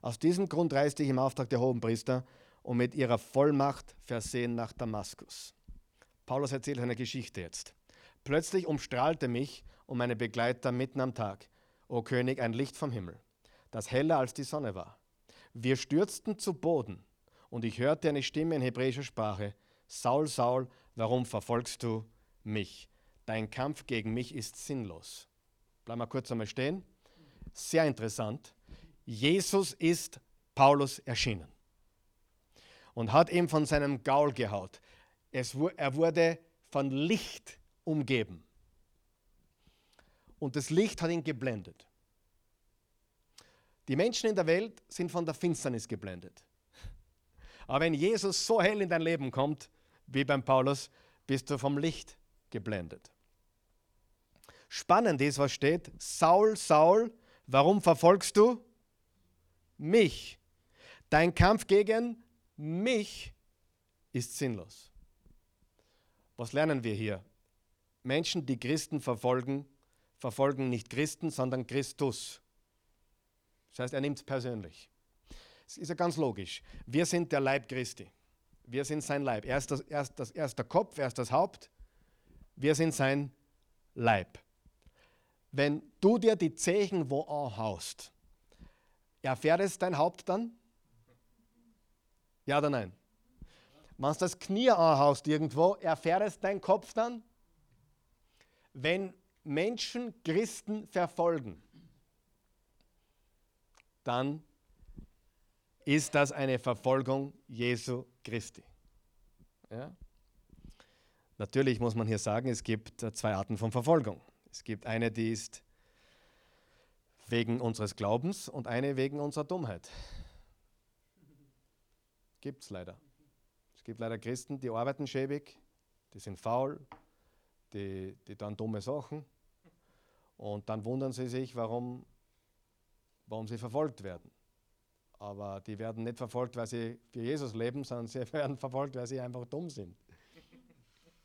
Aus diesem Grund reiste ich im Auftrag der Hohenpriester und mit ihrer Vollmacht versehen nach Damaskus. Paulus erzählt eine Geschichte jetzt. Plötzlich umstrahlte mich und meine Begleiter mitten am Tag, o König, ein Licht vom Himmel, das heller als die Sonne war. Wir stürzten zu Boden und ich hörte eine Stimme in hebräischer Sprache, Saul, Saul, warum verfolgst du mich? Dein Kampf gegen mich ist sinnlos. Bleib mal kurz einmal stehen. Sehr interessant. Jesus ist Paulus erschienen und hat ihm von seinem Gaul gehaut. Es, er wurde von Licht umgeben. Und das Licht hat ihn geblendet. Die Menschen in der Welt sind von der Finsternis geblendet. Aber wenn Jesus so hell in dein Leben kommt, wie beim Paulus, bist du vom Licht geblendet. Spannend ist, was steht, Saul, Saul, warum verfolgst du mich? Dein Kampf gegen mich ist sinnlos. Was lernen wir hier? Menschen, die Christen verfolgen, verfolgen nicht Christen, sondern Christus. Das heißt, er nimmt es persönlich. Es ist ja ganz logisch. Wir sind der Leib Christi. Wir sind sein Leib. Er ist, das, er, ist das, er ist der Kopf, er ist das Haupt Wir sind sein Leib. Wenn du dir die Zehen wo anhaust, erfährt es dein Haupt dann? Ja oder nein? Wenn du das Knie anhaust irgendwo, erfährt es dein Kopf dann? Wenn Menschen Christen verfolgen, dann ist das eine Verfolgung Jesu Christi. Ja? Natürlich muss man hier sagen, es gibt zwei Arten von Verfolgung. Es gibt eine, die ist wegen unseres Glaubens und eine wegen unserer Dummheit. Gibt es leider. Es gibt leider Christen, die arbeiten schäbig, die sind faul, die, die tun dumme Sachen und dann wundern sie sich, warum, warum sie verfolgt werden. Aber die werden nicht verfolgt, weil sie für Jesus leben, sondern sie werden verfolgt, weil sie einfach dumm sind.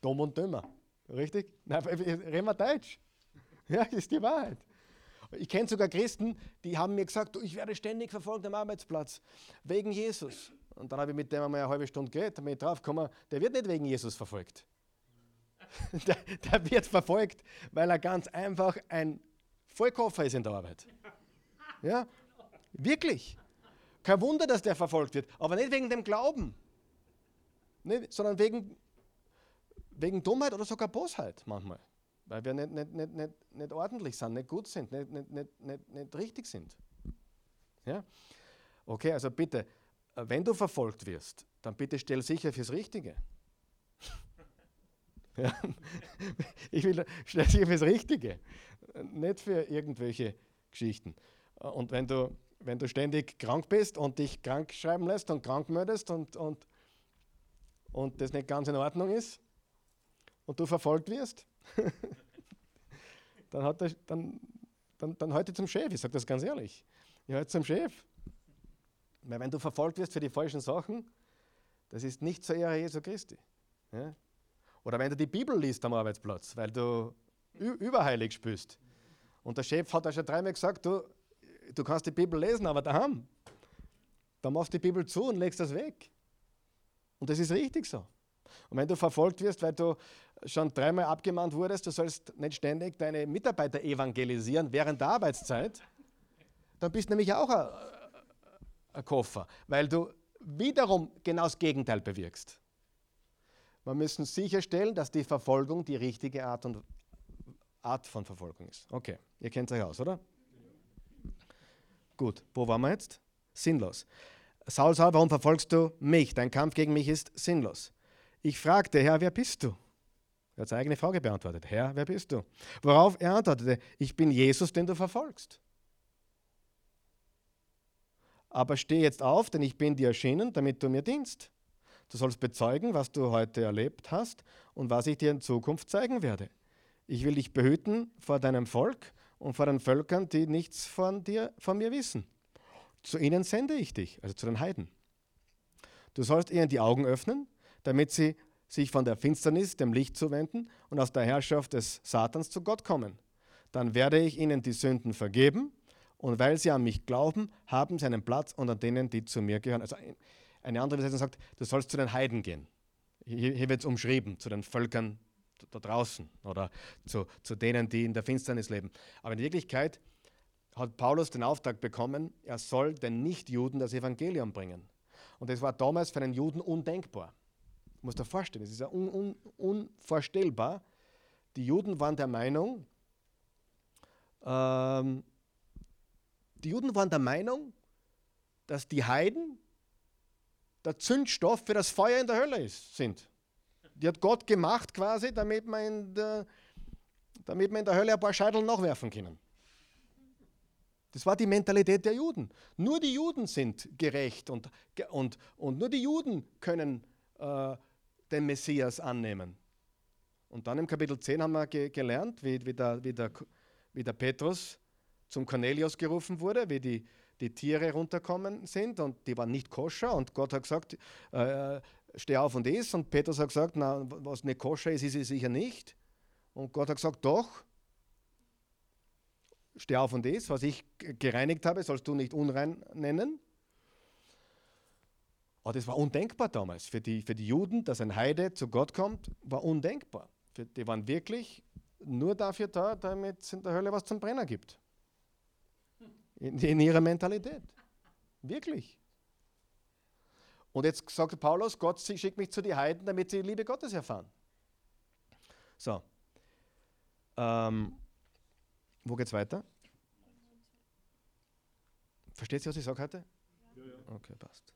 dumm und dümmer. Richtig? Nein, reden wir Deutsch. Ja, ist die Wahrheit. Ich kenne sogar Christen, die haben mir gesagt, ich werde ständig verfolgt am Arbeitsplatz, wegen Jesus. Und dann habe ich mit dem einmal eine halbe Stunde geredet, damit drauf gekommen, der wird nicht wegen Jesus verfolgt. der, der wird verfolgt, weil er ganz einfach ein Vollkoffer ist in der Arbeit. Ja, wirklich. Kein Wunder, dass der verfolgt wird, aber nicht wegen dem Glauben, nicht, sondern wegen, wegen Dummheit oder sogar Bosheit manchmal. Weil wir nicht, nicht, nicht, nicht, nicht ordentlich sind, nicht gut sind, nicht, nicht, nicht, nicht, nicht richtig sind. Ja? Okay, also bitte, wenn du verfolgt wirst, dann bitte stell sicher fürs Richtige. ja? Ich will, stell sicher fürs Richtige, nicht für irgendwelche Geschichten. Und wenn du, wenn du ständig krank bist und dich krank schreiben lässt und krank meldest und, und, und das nicht ganz in Ordnung ist und du verfolgt wirst, dann, hat er, dann, dann, dann heute zum Chef. Ich sage das ganz ehrlich. Ich heute zum Chef. Weil wenn du verfolgt wirst für die falschen Sachen, das ist nicht zur Ehre Jesu Christi. Ja? Oder wenn du die Bibel liest am Arbeitsplatz, weil du überheilig spürst. Und der Chef hat ja schon dreimal gesagt, du, du kannst die Bibel lesen, aber daheim. Dann machst du die Bibel zu und legst das weg. Und das ist richtig so. Und wenn du verfolgt wirst, weil du schon dreimal abgemahnt wurdest, du sollst nicht ständig deine Mitarbeiter evangelisieren während der Arbeitszeit, dann bist du nämlich auch ein, Koffer, weil du wiederum genau das Gegenteil bewirkst. Wir müssen sicherstellen, dass die Verfolgung die richtige Art, und, Art von Verfolgung ist. Okay, ihr kennt euch aus, oder? Gut, wo waren wir jetzt? Sinnlos. Saul, Saul, warum verfolgst du mich? Dein Kampf gegen mich ist sinnlos. Ich fragte, Herr, wer bist du? Er hat seine eigene Frage beantwortet. Herr, wer bist du? Worauf er antwortete, ich bin Jesus, den du verfolgst. Aber steh jetzt auf, denn ich bin dir erschienen, damit du mir dienst. Du sollst bezeugen, was du heute erlebt hast und was ich dir in Zukunft zeigen werde. Ich will dich behüten vor deinem Volk und vor den Völkern, die nichts von, dir, von mir wissen. Zu ihnen sende ich dich, also zu den Heiden. Du sollst ihnen die Augen öffnen, damit sie sich von der Finsternis dem Licht zuwenden und aus der Herrschaft des Satans zu Gott kommen. Dann werde ich ihnen die Sünden vergeben und weil sie an mich glauben, haben sie einen Platz unter denen, die zu mir gehören. Also eine andere Übersetzung sagt, du sollst zu den Heiden gehen. Hier, hier wird es umschrieben, zu den Völkern da draußen oder zu, zu denen, die in der Finsternis leben. Aber in Wirklichkeit hat Paulus den Auftrag bekommen, er soll den Nichtjuden das Evangelium bringen. Und das war damals für einen Juden undenkbar. Du musst dir vorstellen, es ist ja un, un, unvorstellbar. Die Juden waren der Meinung, ähm, die Juden waren der Meinung, dass die Heiden der Zündstoff für das Feuer in der Hölle ist, sind. Die hat Gott gemacht quasi, damit man in der, damit man in der Hölle ein paar Scheitel nachwerfen können. Das war die Mentalität der Juden. Nur die Juden sind gerecht und, und, und nur die Juden können äh, den Messias annehmen. Und dann im Kapitel 10 haben wir ge gelernt, wie, wie, der, wie, der, wie der Petrus zum Cornelius gerufen wurde, wie die, die Tiere runterkommen sind und die waren nicht koscher und Gott hat gesagt, äh, steh auf und iss und Petrus hat gesagt, na, was nicht koscher ist, ist es sicher nicht. Und Gott hat gesagt, doch, steh auf und iss, was ich gereinigt habe, sollst du nicht unrein nennen. Aber das war undenkbar damals. Für die, für die Juden, dass ein Heide zu Gott kommt, war undenkbar. Die waren wirklich nur dafür da, damit es in der Hölle was zum Brenner gibt. In, in ihrer Mentalität. Wirklich. Und jetzt sagt Paulus, Gott schickt mich zu den Heiden, damit sie die Liebe Gottes erfahren. So. Ähm, wo geht's weiter? Versteht ihr, was ich sage heute? Ja, ja. Okay, passt.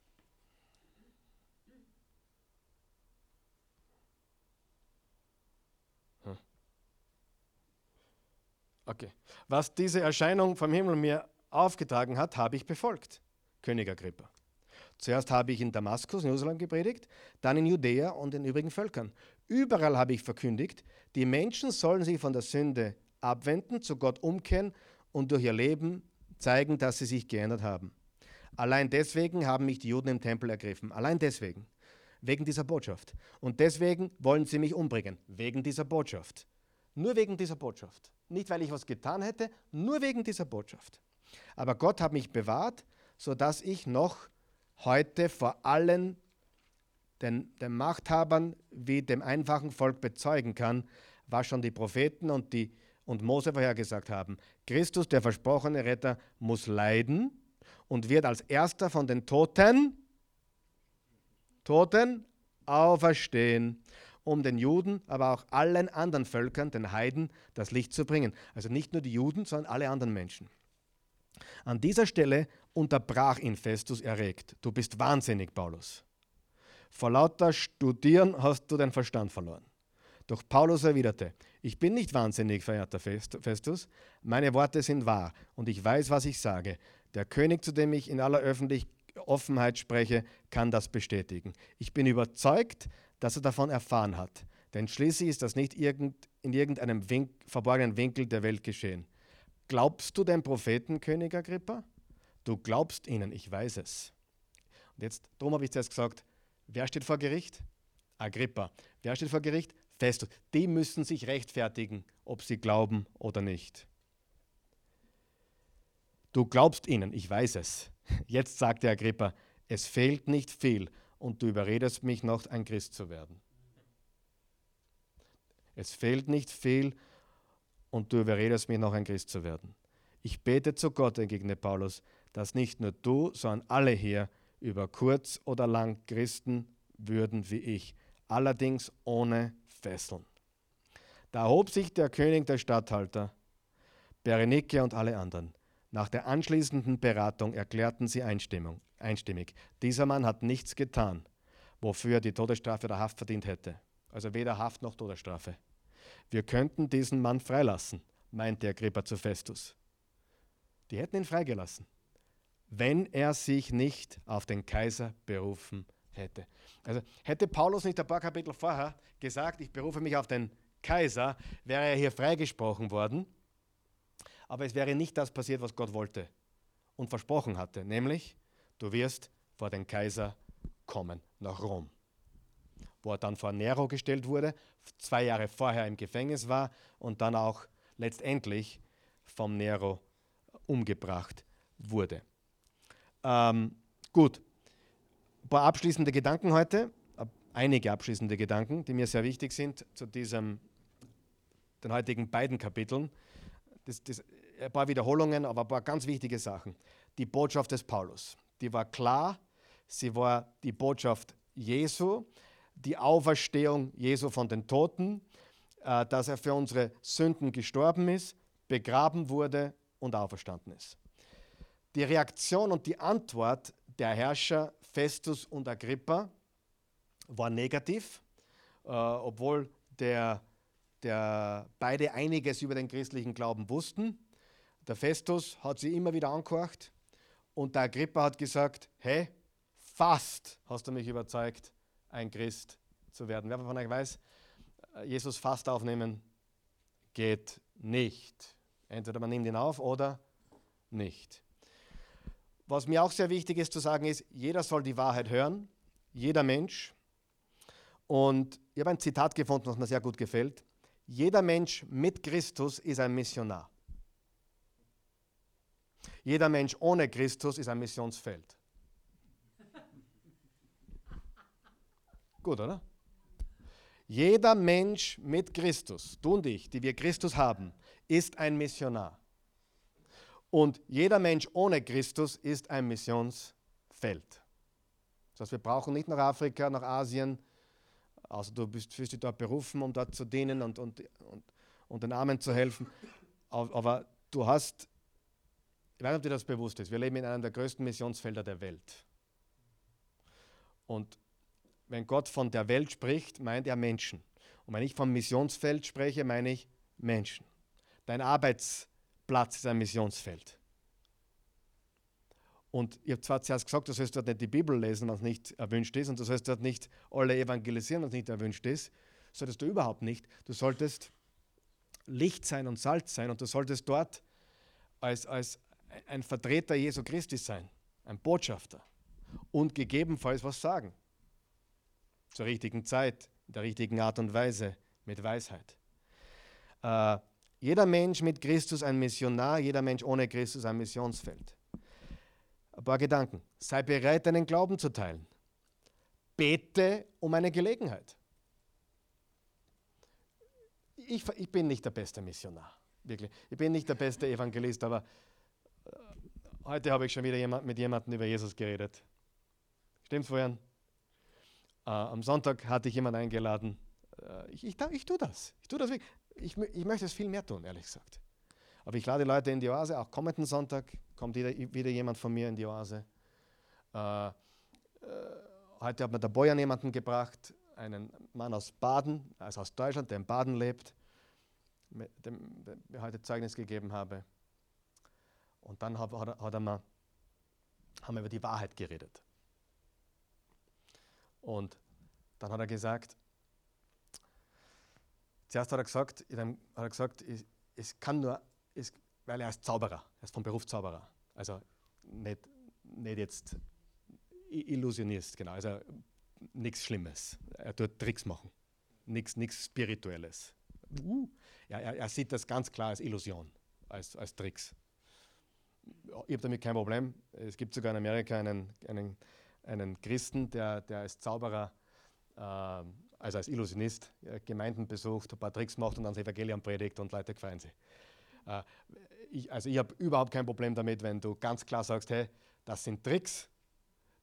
Hm. Okay. Was diese Erscheinung vom Himmel mir aufgetragen hat, habe ich befolgt, König Agrippa. Zuerst habe ich in Damaskus, in Jerusalem gepredigt, dann in Judäa und in übrigen Völkern. Überall habe ich verkündigt, die Menschen sollen sich von der Sünde abwenden, zu Gott umkehren und durch ihr Leben zeigen, dass sie sich geändert haben. Allein deswegen haben mich die Juden im Tempel ergriffen. Allein deswegen. Wegen dieser Botschaft. Und deswegen wollen sie mich umbringen. Wegen dieser Botschaft. Nur wegen dieser Botschaft. Nicht, weil ich was getan hätte, nur wegen dieser Botschaft. Aber Gott hat mich bewahrt, sodass ich noch heute vor allen den, den Machthabern wie dem einfachen Volk bezeugen kann, was schon die Propheten und, die, und Mose vorhergesagt haben. Christus, der versprochene Retter, muss leiden und wird als erster von den Toten, Toten auferstehen, um den Juden, aber auch allen anderen Völkern, den Heiden, das Licht zu bringen. Also nicht nur die Juden, sondern alle anderen Menschen. An dieser Stelle unterbrach ihn Festus erregt. Du bist wahnsinnig, Paulus. Vor lauter Studieren hast du den Verstand verloren. Doch Paulus erwiderte, ich bin nicht wahnsinnig, verehrter Festus, meine Worte sind wahr und ich weiß, was ich sage. Der König, zu dem ich in aller Offenheit spreche, kann das bestätigen. Ich bin überzeugt, dass er davon erfahren hat, denn schließlich ist das nicht irgend, in irgendeinem Wink, verborgenen Winkel der Welt geschehen. Glaubst du den Propheten, König Agrippa? Du glaubst ihnen, ich weiß es. Und jetzt, darum habe ich zuerst gesagt, wer steht vor Gericht? Agrippa. Wer steht vor Gericht? Festus. Die müssen sich rechtfertigen, ob sie glauben oder nicht. Du glaubst ihnen, ich weiß es. Jetzt sagte Agrippa, es fehlt nicht viel und du überredest mich noch, ein Christ zu werden. Es fehlt nicht viel und du überredest mich noch ein Christ zu werden. Ich bete zu Gott, entgegnete Paulus, dass nicht nur du, sondern alle hier über kurz oder lang Christen würden wie ich, allerdings ohne Fesseln. Da erhob sich der König der Statthalter, Berenike und alle anderen. Nach der anschließenden Beratung erklärten sie einstimmig, dieser Mann hat nichts getan, wofür er die Todesstrafe oder Haft verdient hätte. Also weder Haft noch Todesstrafe. Wir könnten diesen Mann freilassen, meinte Agrippa zu Festus. Die hätten ihn freigelassen, wenn er sich nicht auf den Kaiser berufen hätte. Also hätte Paulus nicht ein paar Kapitel vorher gesagt, ich berufe mich auf den Kaiser, wäre er hier freigesprochen worden. Aber es wäre nicht das passiert, was Gott wollte und versprochen hatte, nämlich du wirst vor den Kaiser kommen nach Rom wo er dann vor Nero gestellt wurde, zwei Jahre vorher im Gefängnis war und dann auch letztendlich vom Nero umgebracht wurde. Ähm, gut, ein paar abschließende Gedanken heute, einige abschließende Gedanken, die mir sehr wichtig sind zu diesem, den heutigen beiden Kapiteln. Das, das, ein paar Wiederholungen, aber ein paar ganz wichtige Sachen. Die Botschaft des Paulus, die war klar, sie war die Botschaft Jesu, die Auferstehung Jesu von den Toten, äh, dass er für unsere Sünden gestorben ist, begraben wurde und auferstanden ist. Die Reaktion und die Antwort der Herrscher Festus und Agrippa war negativ, äh, obwohl der, der beide einiges über den christlichen Glauben wussten. Der Festus hat sie immer wieder angehört und der Agrippa hat gesagt, hey, fast hast du mich überzeugt, ein Christ zu werden. Wer von euch weiß, äh, Jesus fast aufnehmen geht nicht. Entweder man nimmt ihn auf oder nicht. Was mir auch sehr wichtig ist zu sagen ist, jeder soll die Wahrheit hören, jeder Mensch. Und ich habe ein Zitat gefunden, was mir sehr gut gefällt. Jeder Mensch mit Christus ist ein Missionar. Jeder Mensch ohne Christus ist ein Missionsfeld. Gut, oder? Jeder Mensch mit Christus, du und ich, die wir Christus haben, ist ein Missionar. Und jeder Mensch ohne Christus ist ein Missionsfeld. Das heißt, wir brauchen nicht nach Afrika, nach Asien, also du bist, fühlst dich dort berufen, um dort zu dienen und, und, und, und den Armen zu helfen. Aber du hast, ich weiß nicht, ob dir das bewusst ist, wir leben in einem der größten Missionsfelder der Welt. Und wenn Gott von der Welt spricht, meint er Menschen. Und wenn ich vom Missionsfeld spreche, meine ich Menschen. Dein Arbeitsplatz ist ein Missionsfeld. Und ich habe zwar zuerst gesagt, du sollst dort nicht die Bibel lesen, was nicht erwünscht ist, und du sollst dort nicht alle evangelisieren, was nicht erwünscht ist. Solltest du überhaupt nicht. Du solltest Licht sein und Salz sein und du solltest dort als, als ein Vertreter Jesu Christi sein, ein Botschafter und gegebenenfalls was sagen. Zur richtigen Zeit, in der richtigen Art und Weise, mit Weisheit. Äh, jeder Mensch mit Christus ein Missionar, jeder Mensch ohne Christus ein Missionsfeld. Ein paar Gedanken. Sei bereit, deinen Glauben zu teilen. Bete um eine Gelegenheit. Ich, ich bin nicht der beste Missionar, wirklich. Ich bin nicht der beste Evangelist, aber äh, heute habe ich schon wieder jemand, mit jemandem über Jesus geredet. Stimmt's vorhin? Äh, am Sonntag hatte ich jemanden eingeladen. Äh, ich, ich, ich tue das. Ich tue das. Ich, ich möchte es viel mehr tun, ehrlich gesagt. Aber ich lade Leute in die Oase. Auch kommenden Sonntag kommt wieder, wieder jemand von mir in die Oase. Äh, äh, heute hat mir der Boyan jemanden gebracht, einen Mann aus Baden, also aus Deutschland, der in Baden lebt, mit dem, dem ich heute Zeugnis gegeben habe. Und dann hat, hat, hat er mal, haben wir über die Wahrheit geredet. Und dann hat er gesagt, zuerst hat er gesagt, hat er gesagt, es, es kann nur, es, weil er ist Zauberer, er ist vom Beruf Zauberer. Also nicht, nicht jetzt Illusionist, genau. Also nichts Schlimmes. Er tut Tricks machen. Nichts Spirituelles. Uh, ja, er, er, sieht das ganz klar als Illusion, als, als Tricks. Ich habe damit kein Problem. Es gibt sogar in Amerika einen, einen, einen Christen, der, der als Zauberer, äh, also als Illusionist, äh, Gemeinden besucht, ein paar Tricks macht und dann das Evangelium predigt und Leute gefreien sich. Äh, ich, also ich habe überhaupt kein Problem damit, wenn du ganz klar sagst, hey, das sind Tricks,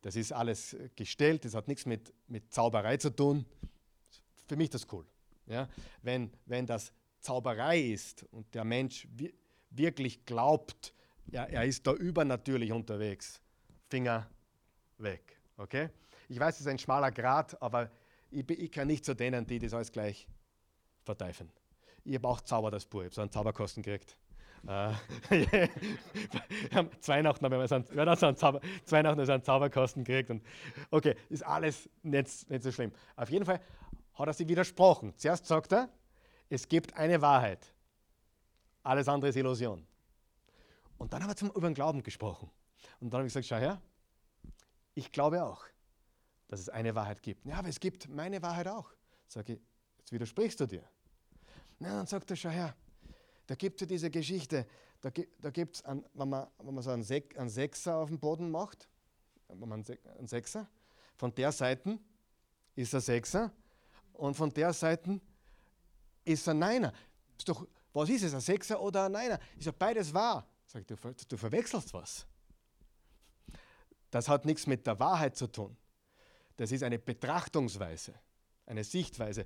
das ist alles gestellt, das hat nichts mit, mit Zauberei zu tun. Für mich das cool. Ja? Wenn, wenn das Zauberei ist und der Mensch wirklich glaubt, ja, er ist da übernatürlich unterwegs, Finger weg. Okay? Ich weiß, es ist ein schmaler Grad, aber ich, ich kann nicht zu denen, die das alles gleich verteifen. Ich habe auch Zauber das Buch, ich habe so einen Zauberkosten gekriegt. Äh, Weihnachten haben wir so einen, so einen Zauber, Weihnachten so einen Zauberkosten gekriegt. Und okay, ist alles nicht, nicht so schlimm. Auf jeden Fall hat er sich widersprochen. Zuerst sagt er, es gibt eine Wahrheit. Alles andere ist Illusion. Und dann haben wir zum, über den Glauben gesprochen. Und dann habe ich gesagt, schau her, ich glaube auch, dass es eine Wahrheit gibt. Ja, aber es gibt meine Wahrheit auch. Sage ich, jetzt widersprichst du dir. Na, dann sagt er, schau her, da gibt es diese Geschichte, da, da gibt es, wenn man, wenn man so einen, Sek, einen Sechser auf dem Boden macht, wenn man einen Sechser, von der Seite ist er Sechser und von der Seite ist er Neiner. Ist doch, was ist es, ein Sechser oder ein Neiner? Ist ja beides wahr. Sag du, du verwechselst was. Das hat nichts mit der Wahrheit zu tun. Das ist eine Betrachtungsweise eine Sichtweise.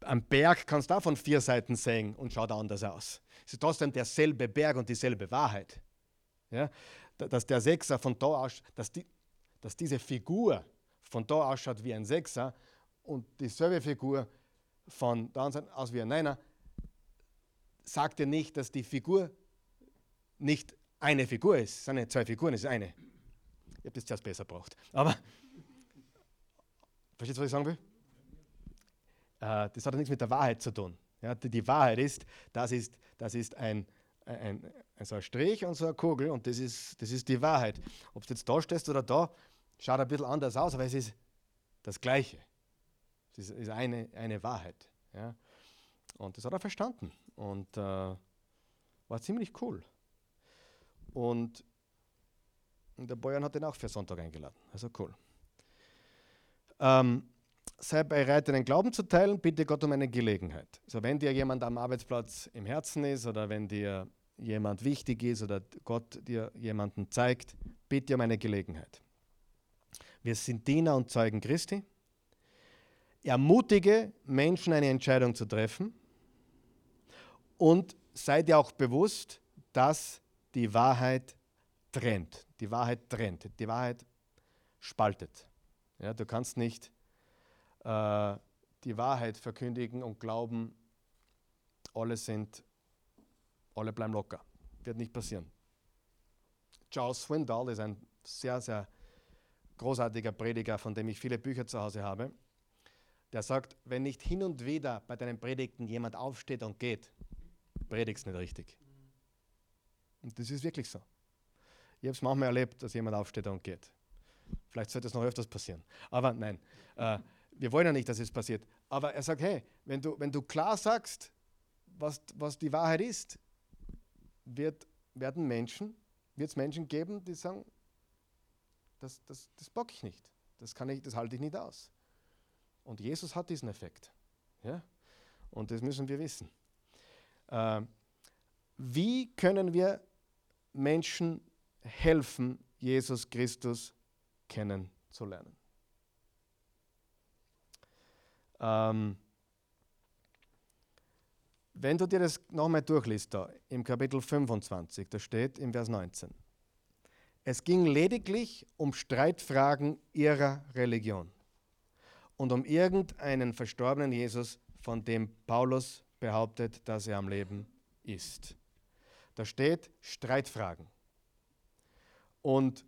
Am Berg kannst du auch von vier Seiten sehen und schaut anders aus. Es ist trotzdem derselbe Berg und dieselbe Wahrheit. Ja? Dass der Sechser von da aus, dass, die, dass diese Figur von da ausschaut wie ein Sechser und dieselbe Figur von da aus wie ein Neiner, sagt dir nicht, dass die Figur nicht eine Figur ist. Es sind nicht zwei Figuren, es ist eine. Ich habe das zuerst besser braucht. Aber, verstehst du, was ich sagen will? äh, das hat nichts mit der Wahrheit zu tun. Ja, die, die, Wahrheit ist, das ist, das ist ein, ein, ein, so ein Strich und so eine Kugel und das ist, das ist die Wahrheit. Ob du jetzt da stehst oder da, schaut ein bisschen anders aus, aber es ist das Gleiche. Es ist, ist eine, eine Wahrheit. Ja. Und das hat er verstanden und äh, war ziemlich cool. Und der Boyan hat ihn auch für Sonntag eingeladen. Also cool. Ähm, sei bereit, deinen Glauben zu teilen, bitte Gott um eine Gelegenheit. Also wenn dir jemand am Arbeitsplatz im Herzen ist oder wenn dir jemand wichtig ist oder Gott dir jemanden zeigt, bitte um eine Gelegenheit. Wir sind Diener und Zeugen Christi. Ermutige Menschen, eine Entscheidung zu treffen und sei dir auch bewusst, dass die Wahrheit trennt. Die Wahrheit trennt. Die Wahrheit spaltet. Ja, du kannst nicht äh, die Wahrheit verkündigen und glauben, alle sind, alle bleiben locker. Wird nicht passieren. Charles Swindoll ist ein sehr, sehr großartiger Prediger, von dem ich viele Bücher zu Hause habe. Der sagt, wenn nicht hin und wieder bei deinen Predigten jemand aufsteht und geht, predigst nicht richtig. Und das ist wirklich so. Ich habe es manchmal erlebt, dass jemand aufsteht und geht. Vielleicht sollte es noch öfters passieren. Aber nein, äh, wir wollen ja nicht, dass es passiert. Aber er sagt, hey, wenn du, wenn du klar sagst, was, was die Wahrheit ist, wird, werden Menschen, wird es Menschen geben, die sagen, das, das, das bock ich nicht. Das, kann ich, das halte ich nicht aus. Und Jesus hat diesen Effekt. Ja? Und das müssen wir wissen. Äh, wie können wir Menschen helfen, Jesus Christus kennenzulernen? Ähm, wenn du dir das nochmal durchliest, da im Kapitel 25, da steht im Vers 19, es ging lediglich um Streitfragen ihrer Religion und um irgendeinen verstorbenen Jesus, von dem Paulus behauptet, dass er am Leben ist. Da steht Streitfragen. Und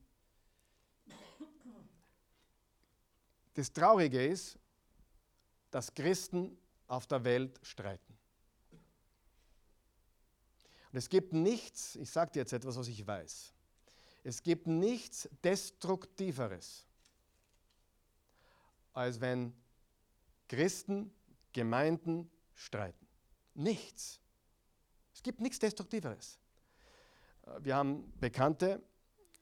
das Traurige ist, dass Christen auf der Welt streiten. Und es gibt nichts, ich sage dir jetzt etwas, was ich weiß, es gibt nichts Destruktiveres, als wenn Christen, Gemeinden streiten. Nichts. Es gibt nichts Destruktiveres. Wir haben Bekannte, äh,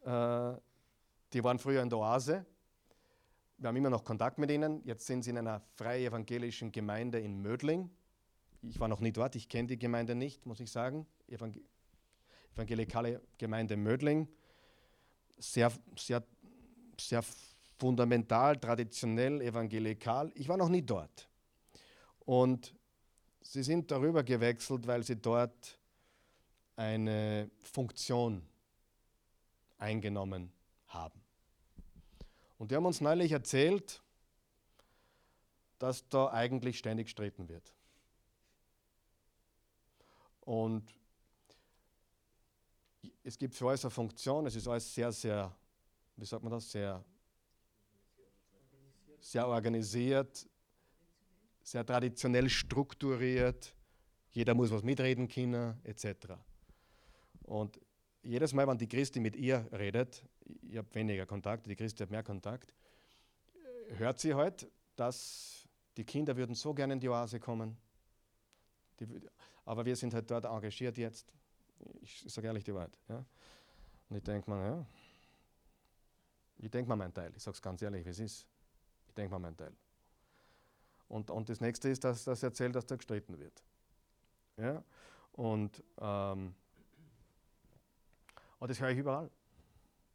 die waren früher in der Oase, wir haben immer noch Kontakt mit ihnen. Jetzt sind sie in einer freie evangelischen Gemeinde in Mödling. Ich war noch nie dort, ich kenne die Gemeinde nicht, muss ich sagen. Evangel evangelikale Gemeinde Mödling. Sehr, sehr, sehr fundamental, traditionell, evangelikal. Ich war noch nie dort. Und sie sind darüber gewechselt, weil sie dort eine Funktion eingenommen haben. Und die haben uns neulich erzählt, dass da eigentlich ständig gestritten wird. Und es gibt für alles eine Funktion, es ist alles sehr, sehr, wie sagt man das, sehr, sehr organisiert, sehr traditionell strukturiert. Jeder muss was mitreden können, etc. Und jedes Mal, wenn die Christi mit ihr redet, ich habe weniger Kontakt, die Christi hat mehr Kontakt, hört sie halt, dass die Kinder würden so gerne in die Oase kommen. Die, aber wir sind halt dort engagiert jetzt. Ich sage ehrlich die Wahrheit. Ja. Und ich denke mir, ja, ich denke mal meinen Teil. Ich sage es ganz ehrlich, wie es ist. Ich denke mal meinen Teil. Und, und das nächste ist, dass das erzählt, dass da gestritten wird. Ja? Und ähm, und das höre ich überall.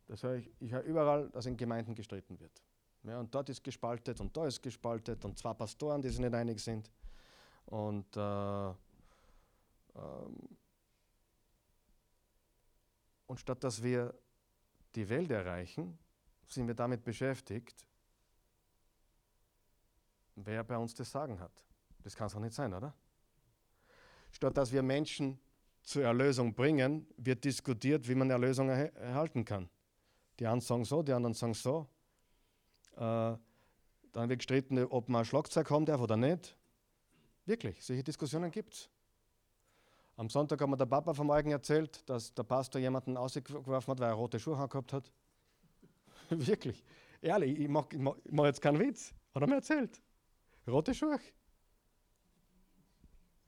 Das höre ich, ich höre überall, dass in Gemeinden gestritten wird. Ja, und dort ist gespaltet und da ist gespaltet und zwei Pastoren, die sich nicht einig sind. Und, äh, ähm, und statt dass wir die Welt erreichen, sind wir damit beschäftigt, wer bei uns das Sagen hat. Das kann es doch nicht sein, oder? Statt dass wir Menschen zur Erlösung bringen, wird diskutiert, wie man Erlösung er erhalten kann. Die einen sagen so, die anderen sagen so. Äh, dann wird gestritten, ob man ein Schlagzeug haben darf oder nicht. Wirklich, solche Diskussionen gibt es. Am Sonntag hat mir der Papa vom Eugen erzählt, dass der Pastor jemanden ausgeworfen hat, weil er rote Schuhe gehabt hat. Wirklich. Ehrlich, ich mache mach, mach jetzt keinen Witz. Hat er mir erzählt. Rote Schuhe.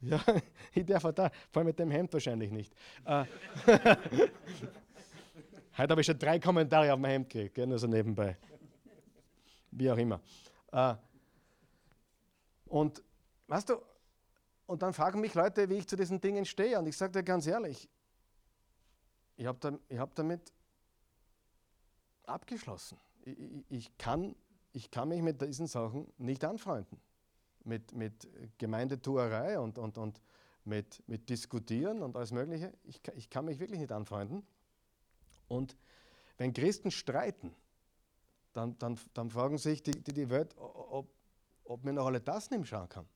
Ja, ich darf auch da, vor allem mit dem Hemd wahrscheinlich nicht. Äh, Heute habe ich schon drei Kommentare auf mein Hemd gekriegt, nur so nebenbei. Wie auch immer. Äh, Und weißt du, und dann fragen mich Leute, wie ich zu diesen Dingen stehe. Und ich sage dir ganz ehrlich, ich habe da, hab damit abgeschlossen. Ich, ich, kann, ich kann mich mit diesen Sachen nicht anfreunden. Mit, mit Gemeindetuerei und, und, und mit, mit Diskutieren und alles Mögliche. Ich, ich kann mich wirklich nicht anfreunden. Und wenn Christen streiten, dann, dann, dann fragen sich die, die, die Welt, ob, ob mir noch alle das nicht schauen kann.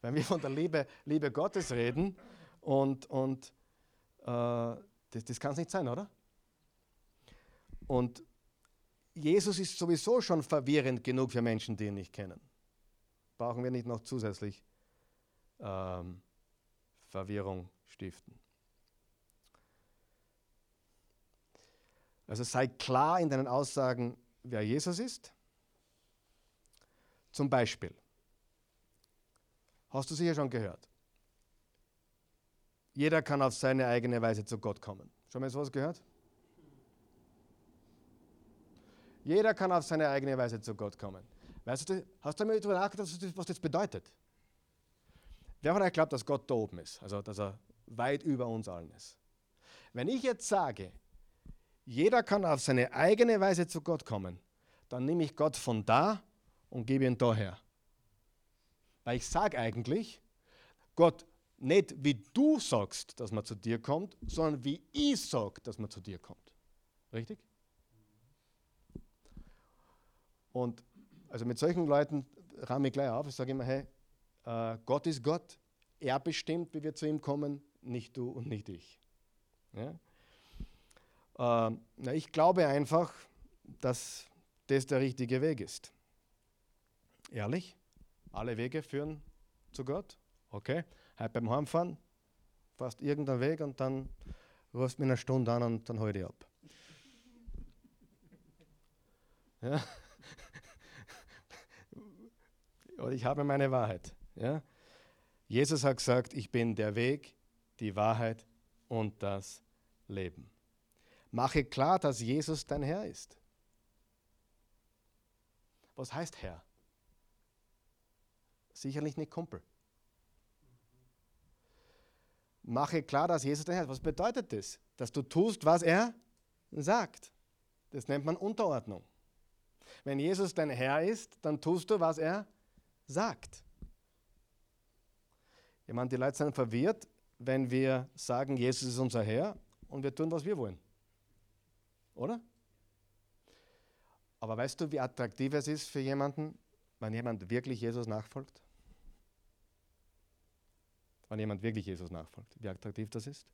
Wenn wir von der Liebe, Liebe Gottes reden und, und äh, das, das kann es nicht sein, oder? Und Jesus ist sowieso schon verwirrend genug für Menschen, die ihn nicht kennen. Brauchen wir nicht noch zusätzlich ähm, Verwirrung stiften. Also sei klar in deinen Aussagen, wer Jesus ist. Zum Beispiel, hast du sicher schon gehört, jeder kann auf seine eigene Weise zu Gott kommen. Schon mal sowas gehört? Jeder kann auf seine eigene Weise zu Gott kommen. Weißt du, hast du mal darüber nachgedacht, was das bedeutet? Wer von euch glaubt, dass Gott da oben ist? Also, dass er weit über uns allen ist. Wenn ich jetzt sage, jeder kann auf seine eigene Weise zu Gott kommen, dann nehme ich Gott von da und gebe ihn daher. Weil ich sage eigentlich, Gott, nicht wie du sagst, dass man zu dir kommt, sondern wie ich sage, dass man zu dir kommt. Richtig? Und also mit solchen Leuten rahme ich gleich auf. Ich sage immer, hey, äh, Gott ist Gott. Er bestimmt, wie wir zu ihm kommen, nicht du und nicht ich. Ja? Äh, na, ich glaube einfach, dass das der richtige Weg ist. Ehrlich? Alle Wege führen zu Gott? Okay. Heute beim Heimfahren fast irgendein Weg und dann rufst du mir eine Stunde an und dann hol ich ab. Ja? Und ich habe meine Wahrheit. Ja? Jesus hat gesagt, ich bin der Weg, die Wahrheit und das Leben. Mache klar, dass Jesus dein Herr ist. Was heißt Herr? Sicherlich nicht Kumpel. Mache klar, dass Jesus dein Herr ist. Was bedeutet das? Dass du tust, was er sagt. Das nennt man Unterordnung. Wenn Jesus dein Herr ist, dann tust du, was er sagt. Ich meine, die Leute sind verwirrt, wenn wir sagen, Jesus ist unser Herr und wir tun, was wir wollen. Oder? Aber weißt du, wie attraktiv es ist für jemanden, wenn jemand wirklich Jesus nachfolgt? Wenn jemand wirklich Jesus nachfolgt, wie attraktiv das ist?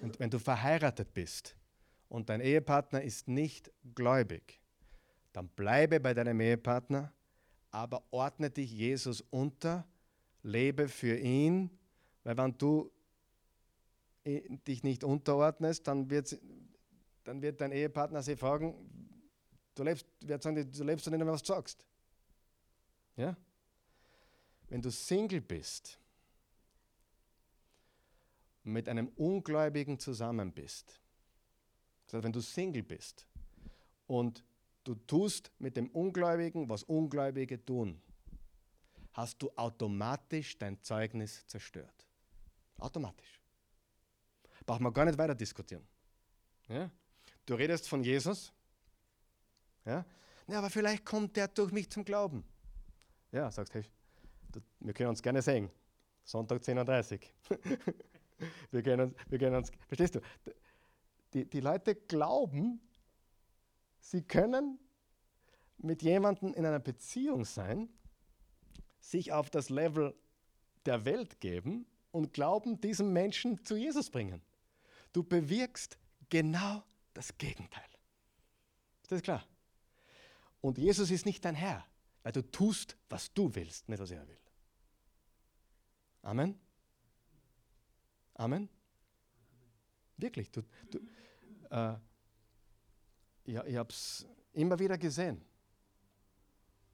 Und wenn du verheiratet bist und dein Ehepartner ist nicht gläubig, dann bleibe bei deinem Ehepartner, aber ordne dich Jesus unter lebe für ihn, weil wenn du dich nicht unterordnest, dann wird, dann wird dein Ehepartner sich fragen, du lebst, wird sagen, du lebst nicht mehr, was sagst. Ja? Wenn du Single bist und mit einem Ungläubigen zusammen bist, das heißt, wenn du Single bist und du tust mit dem Ungläubigen, was Ungläubige tun, hast du automatisch dein Zeugnis zerstört. Automatisch. Braucht man gar nicht weiter diskutieren. Ja? Du redest von Jesus. Ja? ja, aber vielleicht kommt der durch mich zum Glauben. Ja, sagst, hey, wir können uns gerne sehen. Sonntag 10.30 Uhr. wir, können wir können uns, verstehst du? Die, die Leute glauben, sie können mit jemandem in einer Beziehung sein, sich auf das Level der Welt geben und glauben, diesen Menschen zu Jesus bringen. Du bewirkst genau das Gegenteil. Ist das klar? Und Jesus ist nicht dein Herr, weil du tust, was du willst, nicht was er will. Amen? Amen? Wirklich. Du, du, äh, ja, ich habe es immer wieder gesehen.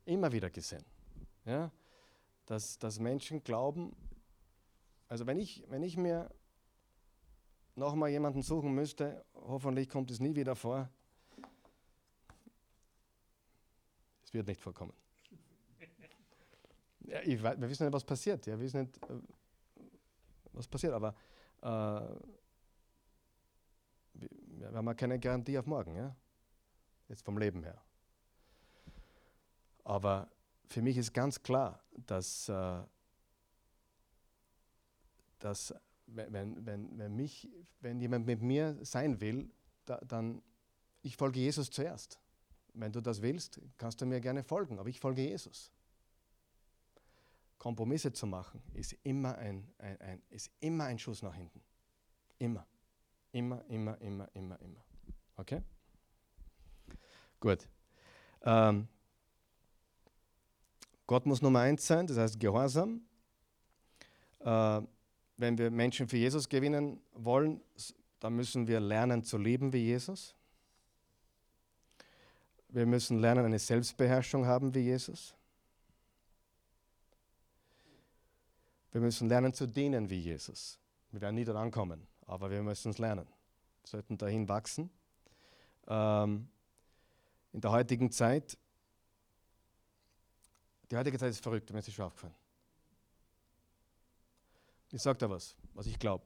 Immer wieder gesehen. Ja? dass, dass Menschen glauben, also wenn ich, wenn ich mir nochmal jemanden suchen müsste, hoffentlich kommt es nie wieder vor, es wird nicht vorkommen. Ja, ich, wir wissen nicht, was passiert. Ja, wir wissen nicht, äh, was passiert, aber äh, wir haben keine Garantie auf morgen, ja? Jetzt vom Leben her. Aber für mich ist ganz klar, dass, äh, dass wenn, wenn, wenn, mich, wenn jemand mit mir sein will, da, dann ich folge Jesus zuerst. Wenn du das willst, kannst du mir gerne folgen, aber ich folge Jesus. Kompromisse zu machen, ist immer ein, ein, ein, ist immer ein Schuss nach hinten. Immer. Immer, immer, immer, immer, immer. Okay? Gut. Ähm, Gott muss Nummer eins sein, das heißt Gehorsam. Äh, wenn wir Menschen für Jesus gewinnen wollen, dann müssen wir lernen zu leben wie Jesus. Wir müssen lernen, eine Selbstbeherrschung haben wie Jesus. Wir müssen lernen zu dienen wie Jesus. Wir werden nie dort ankommen, aber wir müssen es lernen. Wir sollten dahin wachsen. Ähm, in der heutigen Zeit, die heutige Zeit ist verrückt, mir ist schon aufgefallen. Ich sage da was, was ich glaube.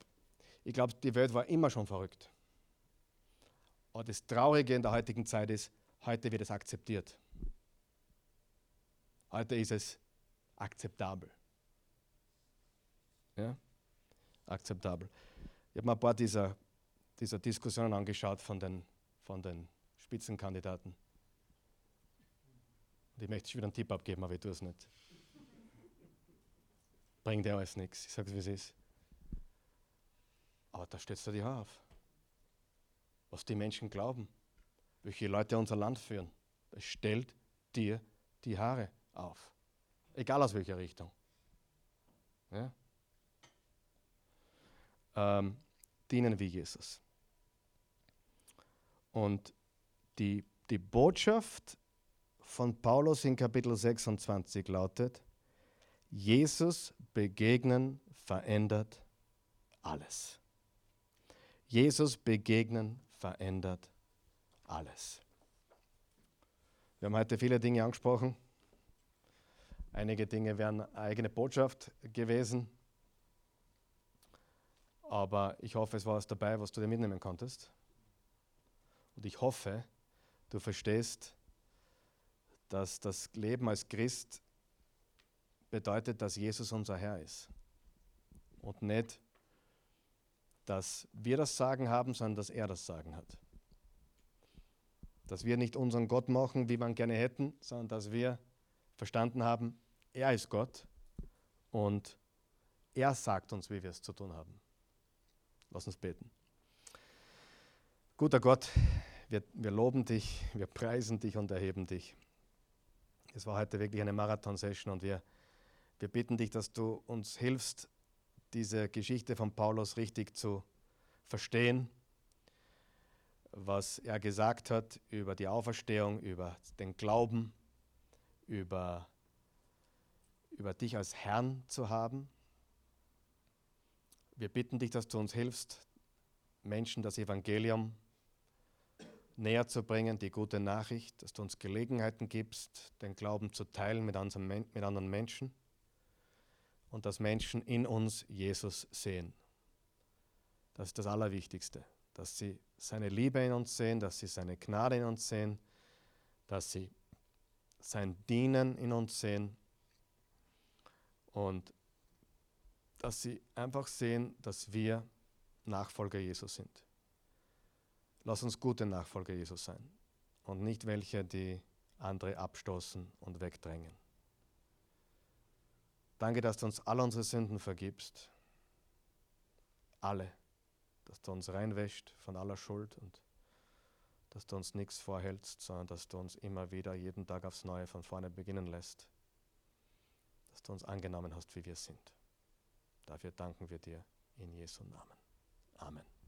Ich glaube, die Welt war immer schon verrückt. Aber das Traurige in der heutigen Zeit ist, heute wird es akzeptiert. Heute ist es akzeptabel. Ja? Akzeptabel. Ich habe mir ein paar dieser, dieser Diskussionen angeschaut von den, von den Spitzenkandidaten. Und ich möchte schon wieder einen Tipp abgeben, aber ich tue es nicht. Bringt ja alles nichts. Ich sage es, wie es ist. Aber da stellst du dich auf. Was die Menschen glauben, welche Leute unser Land führen. Das stellt dir die Haare auf. Egal aus welcher Richtung. Ja? ähm, dienen wie Jesus. Und die, die Botschaft von Paulus in Kapitel 26 lautet, Jesus begegnen verändert alles. Jesus begegnen verändert alles. Wir haben heute viele Dinge angesprochen. Einige Dinge wären eigene Botschaft gewesen. Aber ich hoffe, es war was dabei, was du dir mitnehmen konntest. Und ich hoffe, du verstehst, dass das Leben als Christ bedeutet, dass Jesus unser Herr ist. Und nicht, dass wir das Sagen haben, sondern dass er das Sagen hat. Dass wir nicht unseren Gott machen, wie man gerne hätten, sondern dass wir verstanden haben, er ist Gott und er sagt uns, wie wir es zu tun haben. Lass uns beten. Guter Gott, wir, wir loben dich, wir preisen dich und erheben dich. Es war heute wirklich eine Marathon-Session und wir, wir bitten dich, dass du uns hilfst, diese Geschichte von Paulus richtig zu verstehen, was er gesagt hat über die Auferstehung, über den Glauben, über, über dich als Herrn zu haben. Wir bitten dich, dass du uns hilfst, Menschen das Evangelium näher zu bringen, die gute Nachricht, dass du uns Gelegenheiten gibst, den Glauben zu teilen mit, mit anderen Menschen und dass Menschen in uns Jesus sehen. Das ist das Allerwichtigste, dass sie seine Liebe in uns sehen, dass sie seine Gnade in uns sehen, dass sie sein Dienen in uns sehen und dass sie einfach sehen, dass wir Nachfolger Jesus sind. Lass uns gute Nachfolger Jesus sein und nicht welche, die andere abstoßen und wegdrängen. Danke, dass du uns alle unsere Sünden vergibst. Alle. Dass du uns reinwäscht von aller Schuld und dass du uns nichts vorhältst, sondern dass du uns immer wieder jeden Tag aufs Neue von vorne beginnen lässt. Dass du uns angenommen hast, wie wir sind. Dafür danken wir dir in Jesu Namen. Amen.